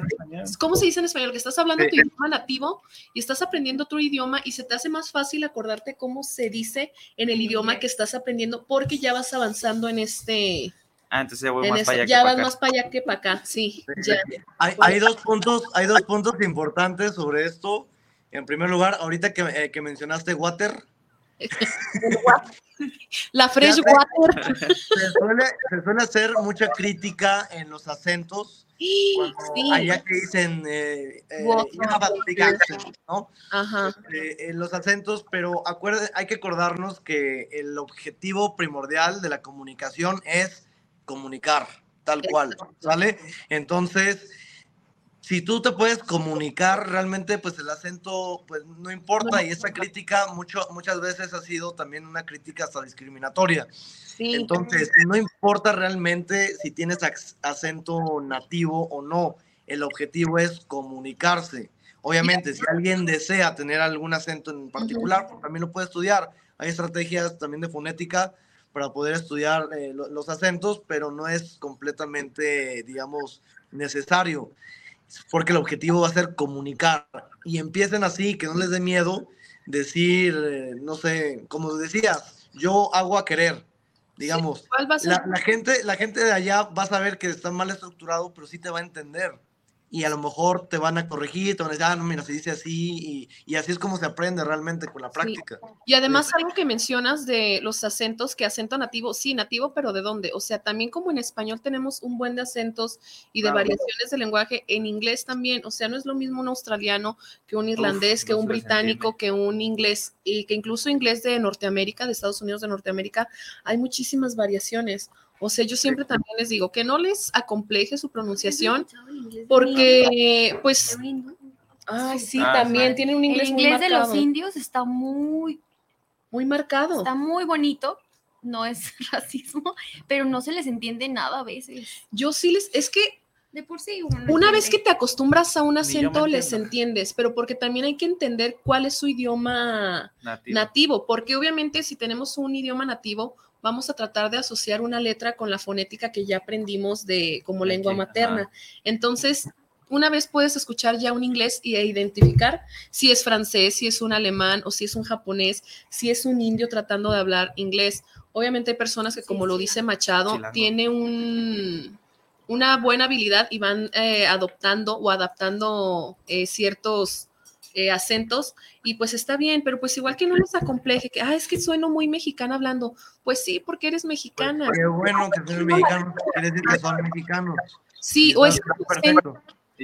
¿cómo se dice en español? Que estás hablando tu idioma nativo y estás aprendiendo otro idioma y se te hace más fácil acordarte cómo se dice en el idioma que estás aprendiendo porque ya vas avanzando en este... Ah, entonces ya voy más para allá. Ya vas más para allá que para acá, sí. Hay, dos puntos, hay dos puntos importantes sobre esto. En primer lugar, ahorita que, eh, que mencionaste water, La fresh water. Se suele, hacer mucha crítica en los acentos. Sí. Allá que dicen eh, eh ¿no? Ajá. Este, en los acentos, pero acuerde, hay que acordarnos que el objetivo primordial de la comunicación es comunicar, tal cual, ¿sale? Entonces, si tú te puedes comunicar, realmente pues el acento pues no importa y esa crítica mucho, muchas veces ha sido también una crítica hasta discriminatoria. Entonces, no importa realmente si tienes acento nativo o no, el objetivo es comunicarse. Obviamente, si alguien desea tener algún acento en particular, pues, también lo puede estudiar. Hay estrategias también de fonética para poder estudiar eh, los acentos, pero no es completamente, digamos, necesario porque el objetivo va a ser comunicar. Y empiecen así, que no les dé miedo decir, eh, no sé, como decías, yo hago a querer, digamos. la, la, gente, la gente de allá va a saber que está mal estructurado, pero sí te va a entender y a lo mejor te van a corregir, te van a decir, ah, no, mira, se dice así, y, así es como se aprende realmente con la práctica. Y además algo que mencionas de los acentos, que acento nativo, sí, nativo, pero ¿de dónde? O sea, también como en español tenemos un buen de acentos y de variaciones de lenguaje, en inglés también, o sea, no es lo mismo un australiano que un irlandés, que un británico, que un inglés, y que incluso inglés de Norteamérica, de Estados Unidos de Norteamérica, hay muchísimas variaciones. O sea, yo siempre también les digo que no les acompleje su pronunciación porque, pues, ay, sí, ah, también tiene un inglés. El inglés de los indios está muy, muy marcado. Está muy bonito. No es *laughs* racismo, pero no se les entiende nada a veces. Yo sí les, es que de por sí. Una vez que te acostumbras a un acento, les entiendes, pero porque también hay que entender cuál es su idioma nativo, porque obviamente si tenemos un idioma nativo, vamos a tratar de asociar una letra con la fonética que ya aprendimos de como lengua materna. Entonces, una vez puedes escuchar ya un inglés y identificar si es francés, si es un alemán o si es un japonés, si es un indio tratando de hablar inglés. Obviamente hay personas que, como lo dice Machado, tiene un, una buena habilidad y van eh, adoptando o adaptando eh, ciertos eh, acentos y pues está bien, pero pues igual que no les acompleje, que, ah, es que sueno muy mexicana hablando, pues sí, porque eres mexicana. Pues, qué bueno que seas mexicano, *laughs* quiere decir que son mexicanos. Sí, o es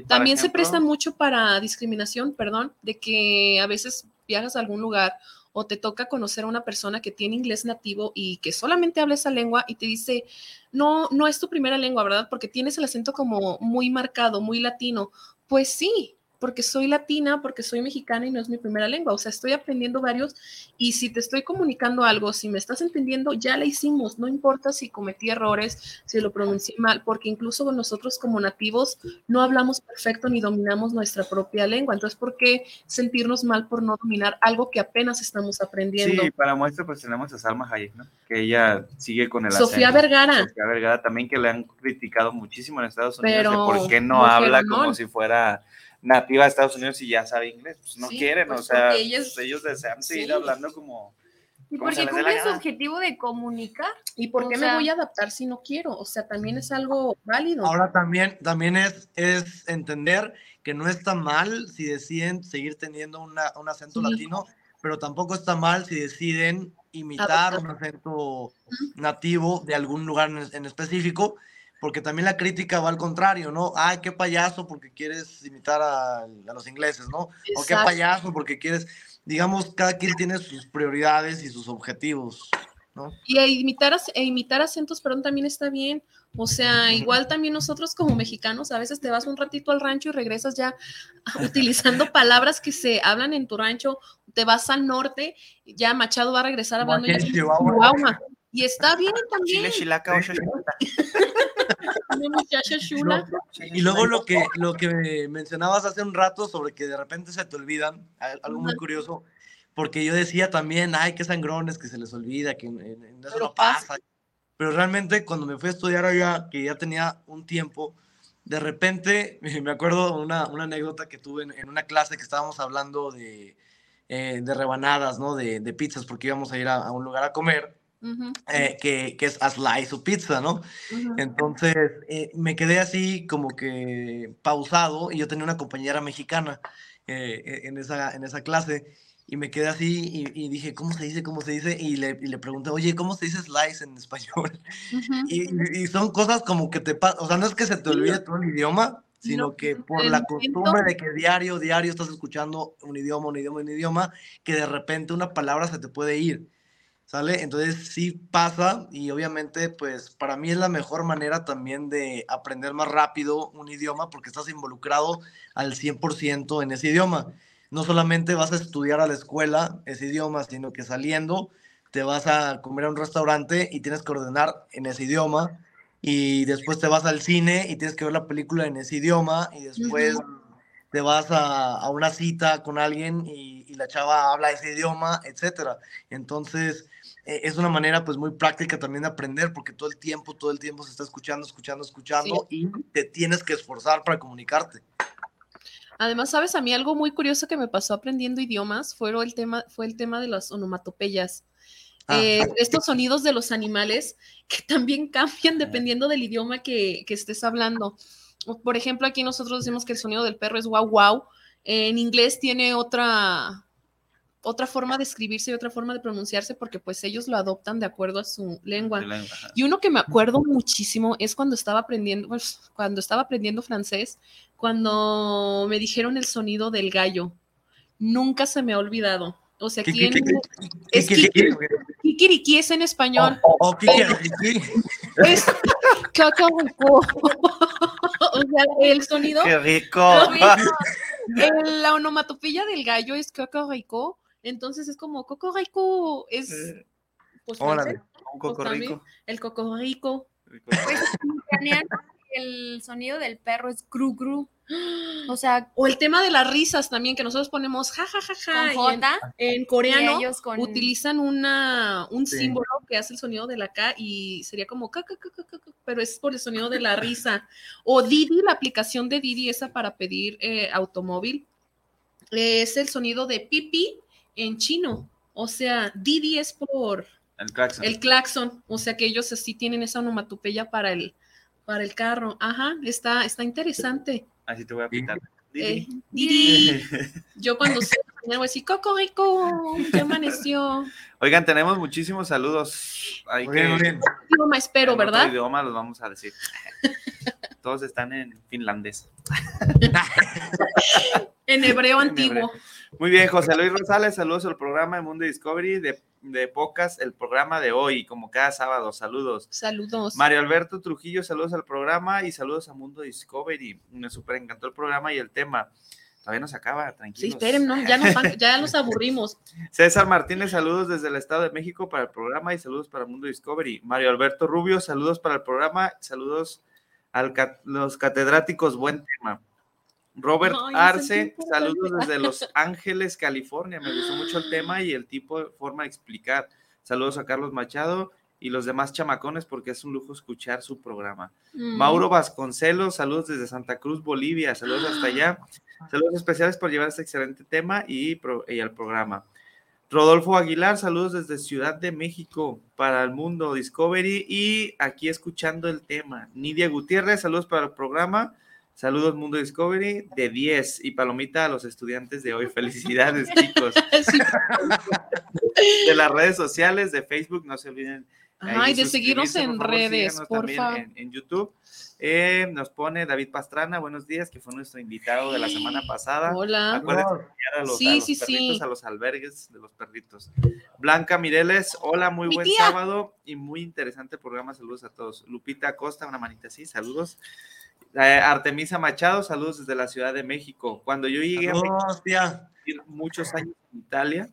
también se presta mucho para discriminación, perdón, de que a veces viajas a algún lugar o te toca conocer a una persona que tiene inglés nativo y que solamente habla esa lengua y te dice, no, no es tu primera lengua, ¿verdad? Porque tienes el acento como muy marcado, muy latino. Pues sí, porque soy latina, porque soy mexicana y no es mi primera lengua. O sea, estoy aprendiendo varios y si te estoy comunicando algo, si me estás entendiendo, ya la hicimos. No importa si cometí errores, si lo pronuncié mal, porque incluso nosotros como nativos no hablamos perfecto ni dominamos nuestra propia lengua. Entonces, ¿por qué sentirnos mal por no dominar algo que apenas estamos aprendiendo? Sí, para muestra pues tenemos a Salma Hayek, ¿no? Que ella sigue con el Sofía Vergara. Sofía Vergara también que le han criticado muchísimo en Estados Unidos Pero, por qué no habla como si fuera nativa de Estados Unidos y ya sabe inglés. Pues no quieren, pues, o sea, ellos, ellos, desean seguir hablando como. Y porque cumple su objetivo de comunicar. ¿Y por qué me voy a adaptar si no quiero? O sea, también es algo válido. Ahora también, también es, es entender que no está mal si deciden seguir teniendo una, un acento latino, pero tampoco está mal si deciden imitar un acento nativo de algún lugar en específico porque también la crítica va al contrario, ¿no? Ay, qué payaso porque quieres imitar a, los ingleses, ¿no? O qué payaso porque quieres, digamos, cada quien tiene sus prioridades y sus objetivos. ¿no? Y a imitar, e imitar acentos, perdón, también está bien. O sea, igual también nosotros como mexicanos, a veces te vas un ratito al rancho y regresas ya *laughs* utilizando palabras que se hablan en tu rancho, te vas al norte, ya Machado va a regresar hablando ya Chihuahua. Y está bien también. Chile, chilaca, Una muchacha chula. Y luego lo que, lo que mencionabas hace un rato sobre que de repente se te olvidan, al- algo muy curioso, porque yo decía también, ay, qué sangrones, que se les olvida, que en- en- eso Pero no pasa. Pero realmente cuando me fui a estudiar allá, que ya tenía un tiempo, de repente *laughs* me acuerdo una, una anécdota que tuve en, en una clase que estábamos hablando de, eh, de rebanadas, ¿no? De, de pizzas, porque íbamos a ir a, a un lugar a comer, Ujú, eh, que, que es a slice o pizza, ¿no? ujú. Entonces eh, me quedé así como que pausado y yo tenía una compañera mexicana eh, e- en, esa, en esa clase y me quedé así y, y dije, ¿cómo se dice? ¿Cómo se dice? Y le, y le pregunté, oye, ¿cómo se dice slice en español? Ujú. Y, y son cosas como que te pasan, o sea, no es que se te olvide todo el idioma, sino No, que por la costumbre de que diario, diario estás escuchando un idioma, un idioma, un idioma, que de repente una palabra se te puede ir. ¿Sale? Entonces sí pasa y obviamente pues para mí es la mejor manera también de aprender más rápido un idioma porque estás involucrado al 100% en ese idioma. No solamente vas a estudiar a la escuela ese idioma, sino que saliendo te vas a comer a un restaurante y tienes que ordenar en ese idioma y después te vas al cine y tienes que ver la película en ese idioma y después te vas a, a una cita con alguien y, y la chava habla ese idioma, etcétera. Entonces, es una manera pues muy práctica también de aprender porque todo el tiempo, todo el tiempo se está escuchando, escuchando, escuchando y te tienes que esforzar para comunicarte. Además, sabes, a mí algo muy curioso que me pasó aprendiendo idiomas fue el tema, fue el tema de las onomatopeyas. Ah. Eh, estos sonidos de los animales que también *laughs* cambian dependiendo del idioma que, que estés hablando. Por ejemplo, aquí nosotros decimos que el sonido del perro es wow wow. En inglés tiene otra, otra forma de escribirse y otra forma de pronunciarse porque pues ellos lo adoptan de acuerdo a su lengua. Y uno que me acuerdo muchísimo es cuando estaba aprendiendo, pues, cuando estaba aprendiendo francés, cuando me dijeron el sonido del gallo. Nunca se me ha olvidado. O sea, ¿Qué- aquí qué- en- qué- qué- es qué- qué- qué- kikiriki es en español. Oh, oh, ¿qué quieres decir? Es cacauco. *laughs* o sea, el sonido, ¡Qué rico! *laughs* la onomatopeya del gallo es cacauco. Entonces es como cocorico, es pues, Órale. Un pues, coco también, rico. el cocorico. Pues el sonido del perro es gru gru. *gasps* O sea, O el tema de las risas también, que nosotros ponemos ja, ja, ja, ja. en- coreano ellos con utilizan una, un Sí. símbolo que hace el sonido de la K y sería como ca, ca, ca, pero es por el sonido de la *laughs* risa. O Didi, la aplicación de Didi, esa para pedir eh, automóvil, es el sonido de pipi en chino. O sea, Didi es por El claxon. el claxon, o sea que ellos así tienen esa onomatopeya para el, para el carro. Ajá, está, está interesante. Así te voy a pitar. Eh, Didi. Didi. *laughs* Yo cuando se voy a decir, Cocorico, ya amaneció. Oigan, tenemos muchísimos saludos. Hay Muy bien, muy bien. Idioma espero, en otro ¿verdad? idioma los vamos a decir. *laughs* Todos están en finlandés. *laughs* En hebreo antiguo. Muy bien, José Luis Rosales, saludos al programa de Mundo Discovery de, de Pocas, el programa de hoy, como cada sábado, saludos. Saludos. Mario Alberto Trujillo, saludos al programa y saludos a Mundo Discovery. Me súper encantó el programa y el tema. Todavía no se acaba, Sí, tranquilos. esperen, ¿no? ya, nos van- ya los aburrimos. *laughs* César Martínez, saludos desde el Estado de México para el programa y saludos para Mundo Discovery. Mario Alberto Rubio, saludos para el programa, saludos a los catedráticos, buen tema. Robert Arce, saludos desde Los *laughs* Ángeles, California. Me gustó mucho el tema y el tipo de forma de explicar. Saludos a Carlos Machado y los demás chamacones porque es un lujo escuchar su programa. Mm. Mauro Vasconcelos, saludos desde Santa Cruz, Bolivia. Saludos hasta allá. *gasps* Saludos especiales por llevar este excelente tema y, pro- y al programa. Rodolfo Aguilar, saludos desde Ciudad de México para el mundo Discovery y aquí escuchando el tema. Nidia Gutiérrez, saludos para el programa. Saludos Mundo Discovery de 10 y palomita a los estudiantes de hoy. Felicidades *laughs* chicos. Sí, De las redes sociales de Facebook, no se olviden Ay, de seguirnos en favor, redes, por favor. En, en YouTube. Eh, nos pone David Pastrana, buenos días, que fue nuestro invitado de la semana pasada. Hola. Acuérdense de enviar a los, Sí, a los sí, perritos, sí. a los albergues de los perritos. Blanca Mireles, hola, muy Mi buen tía. sábado y muy interesante programa. Saludos a todos. Lupita Acosta, una manita así, saludos. Eh, Artemisa Machado, saludos desde la Ciudad de México. Cuando yo llegué a México, muchos años en Italia,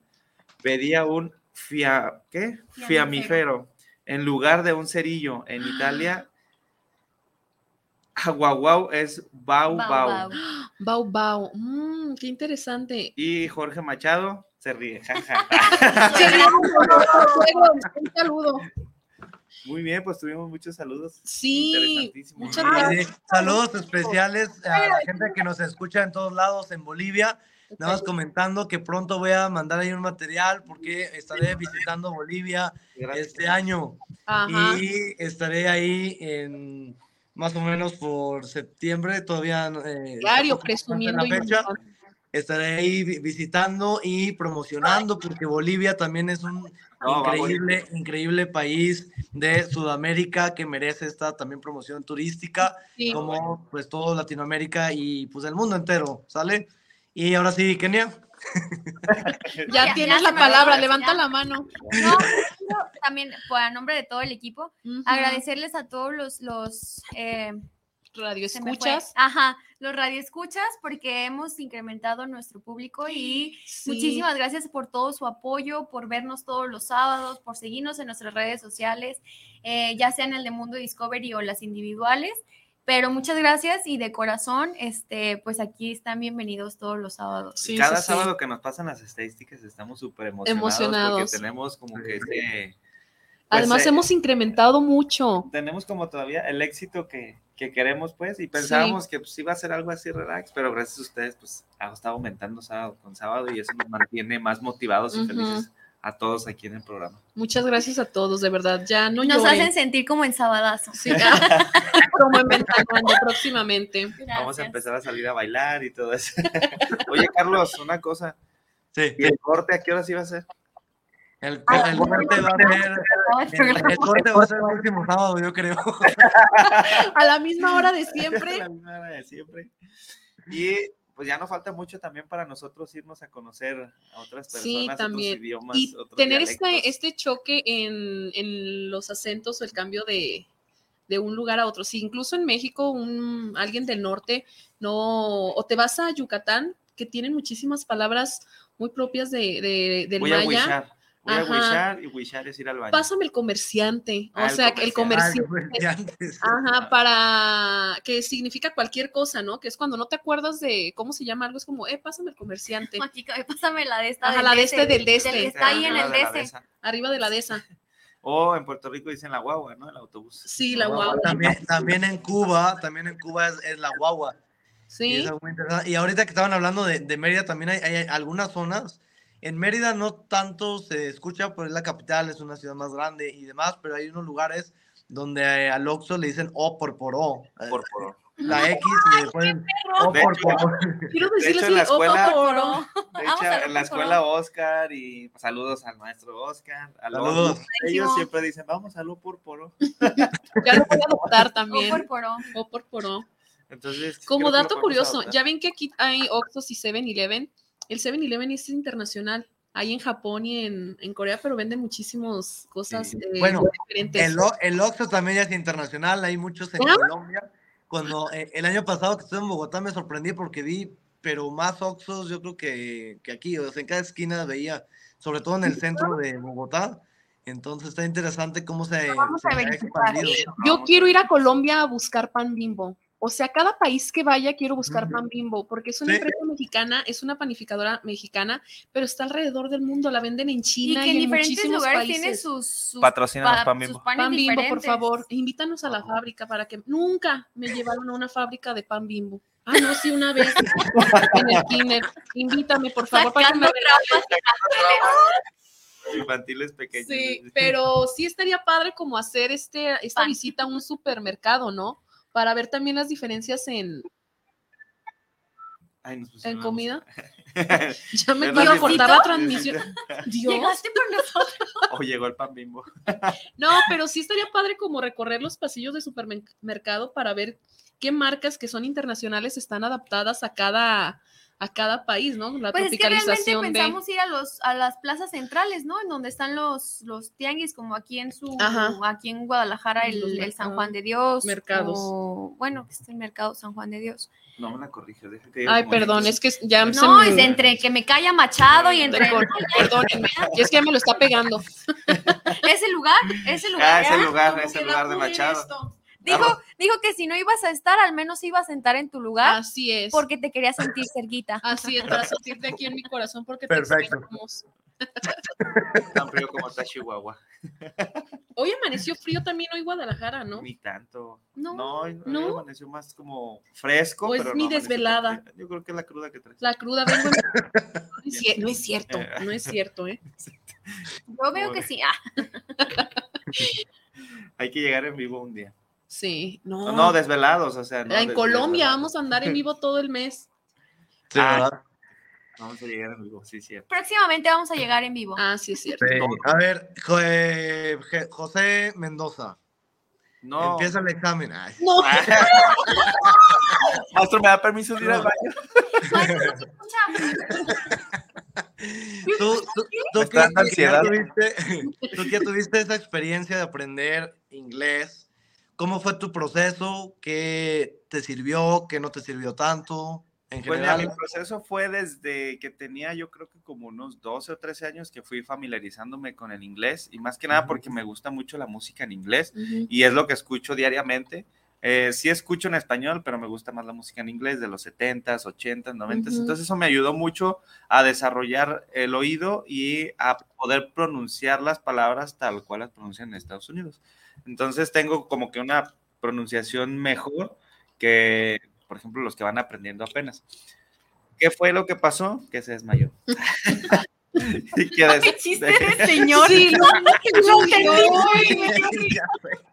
pedía un fia, ¿qué? Fiamífero. En lugar de un cerillo. En Italia, aguaguau es bau Bau, bau. bau. Mm, qué interesante. Y Jorge Machado se ríe. Sí, un saludo. Muy bien, pues tuvimos muchos saludos. Sí, Interesantísimo. muchas gracias. sí. Saludos especiales a la gente que nos escucha en todos lados en Bolivia. Nada más comentando que pronto voy a mandar ahí un material porque estaré visitando Bolivia Gracias. este año Ajá. y estaré ahí en más o menos por septiembre, todavía eh, sé presumiendo. la fecha. Estaré ahí vi- visitando y promocionando porque Bolivia también es un No, va increíble, increíble país de Sudamérica que merece esta también promoción turística Sí. como pues todo Latinoamérica y pues el mundo entero, ¿sale? Y ahora sí, Kenia. *laughs* Ya Ya, tienes ya la palabra, levanta la mano. No, quiero también, pues, a nombre de todo el equipo, agradecerles a todos los, los eh, Radio se me fue. escuchas. Ajá, los radioescuchas, porque hemos incrementado nuestro público y Sí. muchísimas gracias por todo su apoyo, por vernos todos los sábados, por seguirnos en nuestras redes sociales, eh, ya sea en el de Mundo Discovery o las individuales. Pero muchas gracias y de corazón, este, pues aquí están bienvenidos todos los sábados. Sí, Cada sí, sí. sábado que nos pasan las estadísticas estamos súper emocionados, Emocionados. porque tenemos como que ese... pues, Además, eh, hemos incrementado mucho. tenemos como todavía el éxito que, que queremos, pues, y pensábamos que pues, iba a ser algo así relax, pero gracias a ustedes, pues, ha estado aumentando sábado con sábado y eso nos mantiene más motivados y felices a todos aquí en el programa. Muchas gracias a todos, de verdad. Ya no Nos lloren. hacen sentir como en sabadazo. Sí, *laughs* como en Ventaneando próximamente. Vamos a Gracias. empezar a salir a bailar y todo eso. *laughs* Oye, Carlos, una cosa, Sí. ¿y el corte a qué horas iba a ser? El, el corte va a ser el, corte va a ser el próximo sábado, yo creo. *laughs* A la misma hora de siempre. La misma hora de siempre. Y pues ya no falta mucho también para nosotros irnos a conocer a otras personas, Sí, otros también. idiomas, Y otros tener dialectos. este, este choque en, en los acentos o el cambio de, de un lugar a otro. Si incluso en México un, alguien del norte no, o te vas a Yucatán, que tienen muchísimas palabras muy propias de, de- del Voy maya. Voy a Ajá. wishar y wishar es ir al baño. Pásame el comerciante. Ah, o sea, que el comerciante. comerciante. Ah, comerciantes. Ajá, para que significa cualquier cosa, ¿no? Que es cuando no te acuerdas de cómo se llama algo, es como, eh, pásame el comerciante, *laughs* Aquí, pásame la de esta. Ajá, del la de este, del de que este. está ahí en el de la arriba de la de esa. *laughs* O en Puerto Rico dicen la guagua, ¿no? El autobús. Sí, la guagua. guagua. También, también en Cuba, también en Cuba es, es la guagua. Y, Sí, es algo muy interesante. Y ahorita que estaban hablando de, de Mérida, también hay, hay algunas zonas. En Mérida no tanto se escucha, pues es la capital, es una ciudad más grande y demás, pero hay unos lugares donde al Oxxo le dicen O por por O. Por, por. La X le ponen O De por hecho, por O. de hecho, en la escuela-. De hecho, en la escuela Oscar y saludos al maestro Oscar. A los- Saludos. Ellos siempre dicen, vamos a lo por poro. *laughs* ya lo voy a adoptar *laughs* O también. por poro. O por poro. Entonces, Como dato curioso, ya ven que aquí hay Oxxos y 7-Eleven. El 7-Eleven es internacional. Hay en Japón y en, en Corea, pero venden muchísimas cosas Sí. eh, Bueno, diferentes. El, O- el Oxxo también es internacional, hay muchos en ¿Ah? Colombia. Cuando eh, el año pasado que estuve en Bogotá me sorprendí porque vi, pero más Oxxos yo creo que, que aquí, o sea, en cada esquina veía, sobre todo en el centro de Bogotá. Entonces está interesante cómo se, Vamos se a expandido. Yo quiero ir a ver. Colombia a buscar pan bimbo. O sea, cada país que vaya quiero buscar pan bimbo, porque es una Sí. empresa mexicana, es una panificadora mexicana, pero está alrededor del mundo, la venden en Y China que y, en en diferentes muchísimos lugares países. tiene sus, sus, pa- Pan sus Bimbo. panes Pan bimbo, por favor, invítanos a la fábrica para que nunca me llevaron a una fábrica de pan bimbo. Ah, no, sí, una vez *laughs* en el kinder. Invítame, por favor, para que me Infantiles pequeños. Sí, pero sí estaría padre como hacer este, esta Pan. visita a un supermercado, ¿no? Para ver también las diferencias en, Ay, nos pusimos en comida. *laughs* *laughs* Ya me ¿Verdad, quiero mi cortar la transmisión. *laughs* Dios, Llegaste por nosotros. o llegó el pan bimbo. No, pero sí estaría padre como recorrer los pasillos de supermercado para ver qué marcas que son internacionales están adaptadas a cada a cada país, ¿no? La pues tropicalización es que realmente pensamos ir a los a las plazas centrales, ¿no? En donde están los los tianguis, como aquí en su aquí en Guadalajara el, San Juan de Dios, mercados. bueno, es el mercado San Juan de Dios. No me la corrige, Ay, perdón, es que ya no, me... es entre que me calla Machado y entre perdón, es que ya me lo está pegando. *laughs* ese lugar, ese lugar. Ah, ese lugar, ese lugar de Machado. Dijo, dijo que si no ibas a estar, al menos ibas a sentar en tu lugar. Así es. Porque te quería sentir cerquita. Así es, para sentirte aquí en mi corazón porque Perfecto. *laughs* Tan frío como está Chihuahua. Hoy amaneció frío también hoy Guadalajara, ¿no? Ni tanto. No, no, no. amaneció más como fresco. Pues pero mi desvelada. Yo creo que es la cruda que traes. La cruda, vengo. *laughs* no es cierto, no es cierto, ¿eh? Yo veo que sí. Ah. *laughs* Hay que llegar en vivo un día. Sí, no. No, desvelados, o sea. en Colombia vamos a andar en vivo *laughs* todo el mes. Sí, ah, Vamos a llegar en vivo, sí, cierto. Próximamente vamos a llegar en vivo. Ah, sí, cierto. A ver, José Mendoza. No. Empieza el examen. No. *laughs* Maestro, ¿me da permiso de ir al baño? *laughs* tú, tú, tú, que, ya tuviste, tú que tuviste esa experiencia de aprender inglés, ¿Cómo fue tu proceso? ¿Qué te sirvió? ¿Qué no te sirvió tanto? En pues general? mi proceso fue desde que tenía yo creo que como unos 12 o 13 años que fui familiarizándome con el inglés y más que nada porque me gusta mucho la música en inglés y es lo que escucho diariamente. Eh, sí escucho en español, pero me gusta más la música en inglés de los 70s, 80s, 90s. Entonces eso me ayudó mucho a desarrollar el oído y a poder pronunciar las palabras tal cual las pronuncian en Estados Unidos. Entonces tengo como que una pronunciación mejor que, por ejemplo, los que van aprendiendo apenas. ¿Qué fue lo que pasó? Que se desmayó. *laughs* ¿Qué chiste de señor. Sí, lo,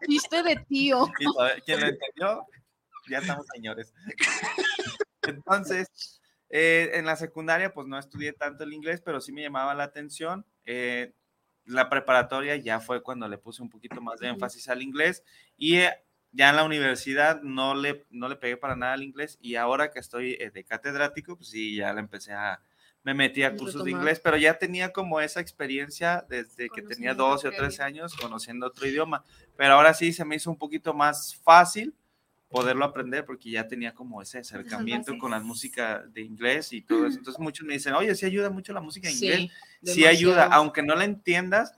Chiste de tío. ¿Quién lo entendió? Ya estamos señores. Entonces, eh, en la secundaria, pues no estudié tanto el inglés, pero sí me llamaba la atención. Eh, la preparatoria ya fue cuando le puse un poquito más de énfasis al inglés y eh, ya en la universidad no le, no le pegué para nada al inglés y ahora que estoy eh, de catedrático, pues sí, ya le empecé a, me metí a cursos de inglés, pero ya tenía como esa experiencia desde que tenía 12 o 13 años conociendo otro idioma, pero ahora sí se me hizo un poquito más fácil poderlo aprender porque ya tenía como ese acercamiento con la música de inglés y todo eso. Entonces muchos me dicen, oye, sí ayuda mucho la música en inglés. Sí, ayuda, aunque no la entiendas,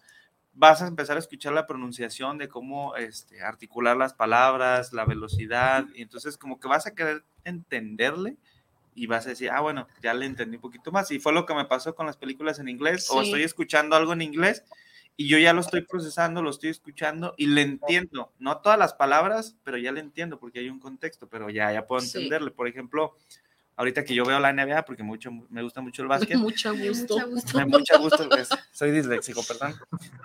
vas a empezar a escuchar la pronunciación de cómo este, articular las palabras, la velocidad, y entonces como que vas a querer entenderle y vas a decir, ah, bueno, ya le entendí un poquito más. Y fue lo que me pasó con las películas en inglés, o estoy escuchando algo en inglés y yo ya lo estoy procesando, lo estoy escuchando y le entiendo, no todas las palabras, pero ya le entiendo porque hay un contexto, pero ya, ya puedo entenderle. Por ejemplo, ahorita que yo veo la NBA, porque mucho, me gusta mucho el *laughs* básquet. Mucho gusto. Me mucho gusto, pues, soy disléxico, perdón.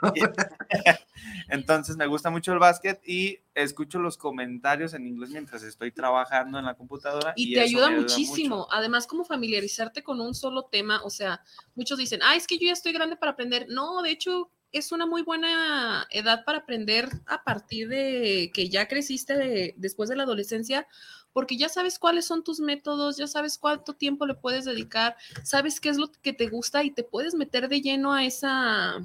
*laughs* Entonces me gusta mucho el básquet y escucho los comentarios en inglés mientras estoy trabajando en la computadora. Y, te ayuda, muchísimo. Además, como familiarizarte con un solo tema, o sea, muchos dicen, ah, es que yo ya estoy grande para aprender. No, de hecho, es una muy buena edad para aprender a partir de que ya creciste después de la adolescencia, porque ya sabes cuáles son tus métodos, ya sabes cuánto tiempo le puedes dedicar, sabes qué es lo que te gusta y te puedes meter de lleno a esa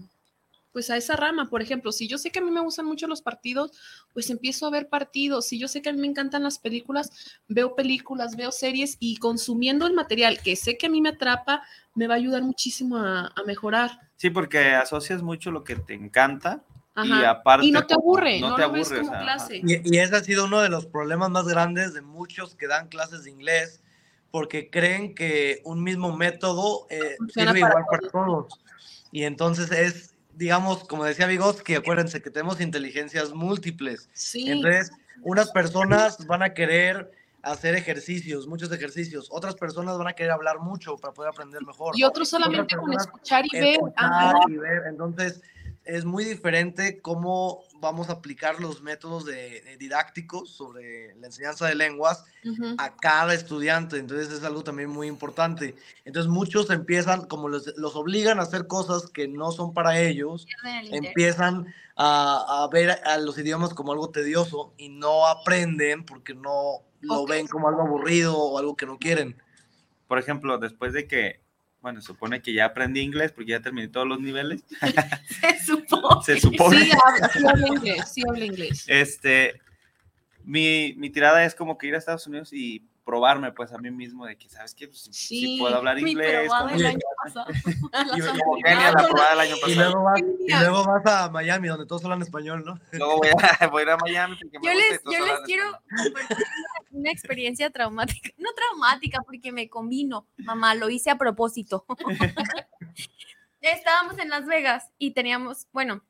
pues a esa rama, por ejemplo, si yo sé que a mí me gustan mucho los partidos, pues empiezo a ver partidos, si yo sé que a mí me encantan las películas, veo películas, veo series y consumiendo el material que sé que a mí me atrapa, me va a ayudar muchísimo a mejorar. Sí, porque asocias mucho lo que te encanta y aparte. Y no te aburre, no, te aburre. Como clase. Y, ese ha sido uno de los problemas más grandes de muchos que dan clases de inglés, porque creen que un mismo método eh, sirve igual para todos. Y entonces es, digamos, como decía que acuérdense que tenemos inteligencias múltiples. Sí. Entonces, unas personas van a querer hacer ejercicios, muchos ejercicios. Otras personas van a querer hablar mucho para poder aprender mejor. Y otros solamente con escuchar y ver. Entonces, es muy diferente cómo vamos a aplicar los métodos de, didácticos sobre la enseñanza de lenguas a cada estudiante. Entonces es algo también muy importante. Entonces muchos empiezan, como los, los obligan a hacer cosas que no son para ellos, empiezan a, a, ver a los idiomas como algo tedioso y no aprenden porque no lo ven como algo aburrido o algo que no quieren. Por ejemplo, después de que bueno, supone que ya aprendí inglés porque ya terminé todos los niveles. *laughs* Se supone. Se supone. Sí, habla, inglés, sí habla inglés. Este, mi, mi tirada es como que ir a Estados Unidos y probarme pues a mí mismo de que sabes que pues, sí, puedo hablar inglés y, luego vas, y luego vas a Miami donde todos hablan español no luego voy a, *laughs* voy a ir a Miami yo les, yo les quiero una experiencia traumática no traumática porque me combino mamá lo hice a propósito *laughs* estábamos en Las Vegas y teníamos bueno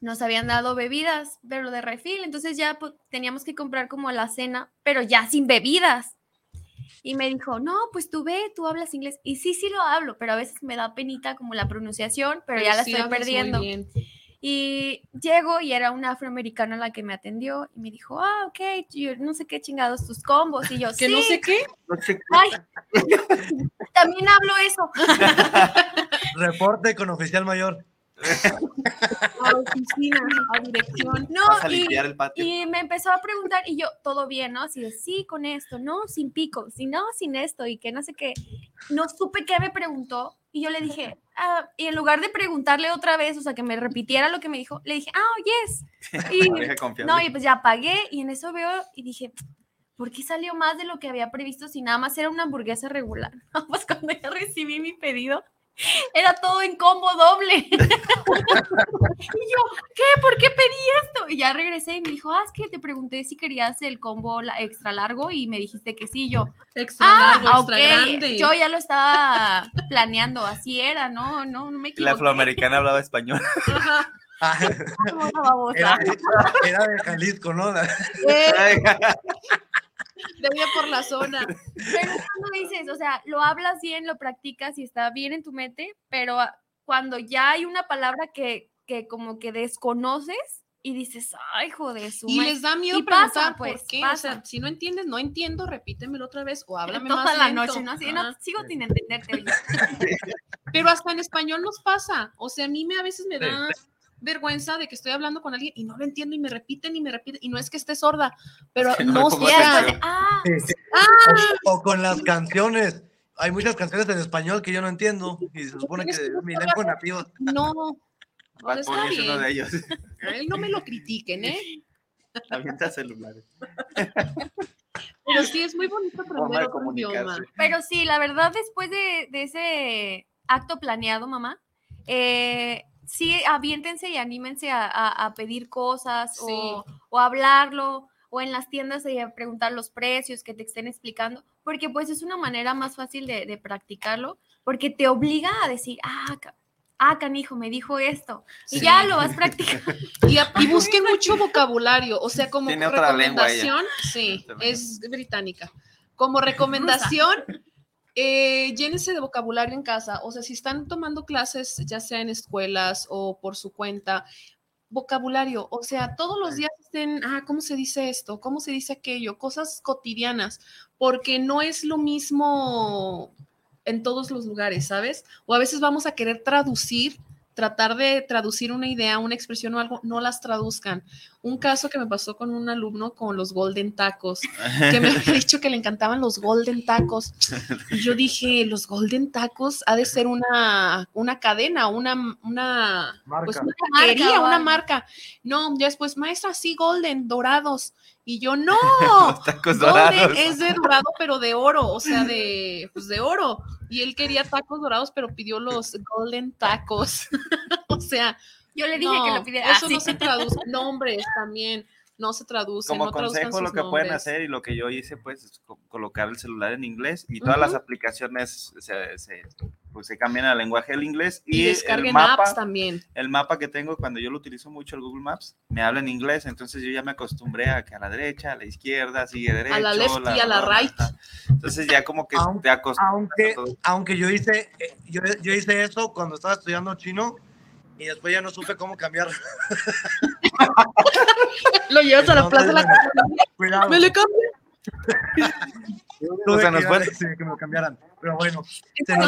nos habían dado bebidas, pero de refil, entonces ya pues, teníamos que comprar como la cena, pero ya sin bebidas. Y me dijo, no, pues tú ve, tú hablas inglés. Y sí, sí lo hablo, pero a veces me da penita como la pronunciación, pero, ya la estoy perdiendo. Y llego y era una afroamericana la que me atendió y me dijo, ah, ok, yo no sé qué chingados tus combos. Y yo, ¿Que no sé qué? Ay, *laughs* también hablo eso. *laughs* Reporte con oficial mayor *laughs* a oficina, a dirección. No, y, me empezó a preguntar y yo, todo bien, ¿no? Así de, sí, con esto, no, sin pico, si no, sin esto y que no sé qué. No supe qué me preguntó y yo le dije, ah, y en lugar de preguntarle otra vez, o sea, que me repitiera lo que me dijo, le dije, ah, yes. *laughs* Y, no, y pues ya pagué y en eso veo y dije, ¿por qué salió más de lo que había previsto si nada más era una hamburguesa regular? *laughs* Pues cuando ya recibí mi pedido, *laughs* era todo en combo doble. *laughs* y yo, ¿qué? ¿Por qué pedí esto? Y ya regresé y me dijo, ah, es que te pregunté si querías el combo extra largo y me dijiste que sí. Yo, extra ah, largo, extra grande. Yo ya lo estaba planeando, así era, ¿no? No, no me equivoqué. La afroamericana hablaba español. *laughs* era, era, de Jalisco, ¿no? De por la zona. Pero cuando dices, o sea, lo hablas bien, lo practicas y está bien en tu mente, pero cuando ya hay una palabra que, que como que desconoces y dices, ay, joder, su Y les da miedo y preguntar pues, por qué. O sea, si no entiendes, no entiendo, repítemelo otra vez o háblame Toda más la noche, ¿no? Así, no, sigo sin entenderte. *laughs* Pero hasta en español nos pasa. O sea, a mí me a veces me da vergüenza de que estoy hablando con alguien y no lo entiendo y me repiten y me repiten y no es que esté sorda, pero no, sé. Ah, o, con las canciones. Hay muchas canciones en español que yo no entiendo y se supone que mi lengua nativa. No. *laughs* no está bien. uno de ellos. él no me lo critiquen, ¿eh? *laughs* Avienta celulares. *laughs* Pero sí, es muy bonito aprender otro idioma. Pero sí, la verdad, después de, de ese acto planeado, mamá, eh, sí, aviéntense y anímense a, pedir cosas o, hablarlo o en las tiendas y a preguntar los precios que te estén explicando, porque pues es una manera más fácil de, practicarlo, porque te obliga a decir, ah, ah, canijo, me dijo esto, y ya lo vas practicando. *laughs* Y, y busquen mucho vocabulario, o sea, como recomendación, sí, es británica. Como *laughs* recomendación, eh, llénense de vocabulario en casa. O sea, si están tomando clases, ya sea en escuelas o por su cuenta, vocabulario. O sea, todos los días estén, ah, ¿cómo se dice esto? ¿Cómo se dice aquello? Cosas cotidianas, porque no es lo mismo en todos los lugares, ¿sabes? O a veces vamos a querer traducir tratar de traducir una idea, una expresión o algo, no las traduzcan. Un caso que me pasó con un alumno con los golden tacos, que me había *laughs* dicho que le encantaban los golden tacos. Y yo dije, los golden tacos ha de ser una, una cadena, una, una, pues una marca, una marca. No, ya después, maestra, sí, golden, dorados. Y yo, no, *laughs* golden es de dorado, pero de oro, o sea, de, pues de oro y él quería tacos dorados, pero pidió los golden tacos. *laughs* o sea, yo le dije que lo pidiera. Eso no se traduce. Nombres también no se traduce. Como consejo, lo que pueden hacer y lo que yo hice, pues, es colocar el celular en inglés y todas las aplicaciones se, se, pues, se cambian al lenguaje del inglés. Y, el mapa, también. El mapa que tengo, cuando yo lo utilizo mucho, el Google Maps, me habla en inglés, entonces yo ya me acostumbré a que a la derecha, a la izquierda, sigue derecha. A la left y a la right. Entonces ya como que aunque, te acostumbras. Aunque, aunque yo hice, eh, yo, yo hice eso cuando estaba estudiando chino y después ya no supe cómo cambiar. *laughs* Lo llevas a la plaza de la Cuidado. Me le cambio. *laughs* Tuve O sea, nos fue- a decir que me lo cambiaran. Pero bueno,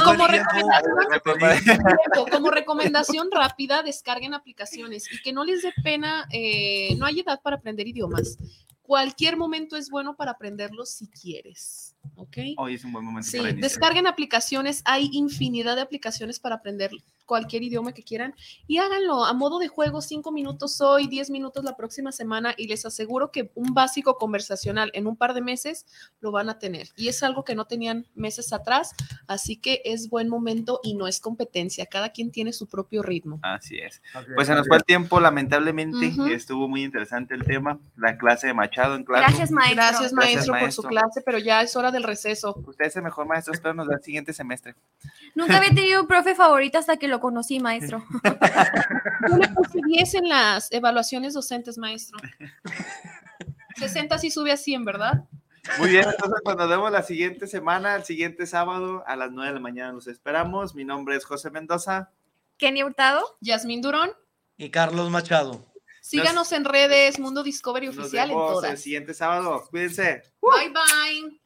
Como recomendación-. Como recomendación rápida, descarguen aplicaciones y que no les dé pena, eh, no hay edad para aprender idiomas. Cualquier momento es bueno para aprenderlos si quieres, ¿ok? Hoy es un buen momento Sí, para descarguen aplicaciones, hay infinidad de aplicaciones para aprender cualquier idioma que quieran y háganlo a modo de juego, cinco minutos hoy, 10 minutos la próxima semana y les aseguro que un básico conversacional en un par de meses lo van a tener y es algo que no tenían meses atrás, así que es buen momento y no es competencia, cada quien tiene su propio ritmo. Así es. Pues se nos fue el tiempo, lamentablemente. Ujú. Estuvo muy interesante el tema. La clase de Machado en clase. Gracias, maestro. Gracias, maestro, por maestro. su clase, pero ya es hora del receso. Usted es el mejor maestro, espero nos da el siguiente semestre. Nunca había tenido un profe favorito hasta que lo conocí, maestro. *laughs* Yo le puse 10 en las evaluaciones docentes, maestro. 60 sí sube a 100, ¿verdad? Muy bien, entonces cuando vemos la siguiente semana, el siguiente sábado a las 9 de la mañana nos esperamos. Mi nombre es José Mendoza. Kenny Hurtado. Yasmín Durón, Y Carlos Machado. síganos en redes Mundo Discovery Nos Oficial en vemos el todas. siguiente sábado. Cuídense. Bye bye.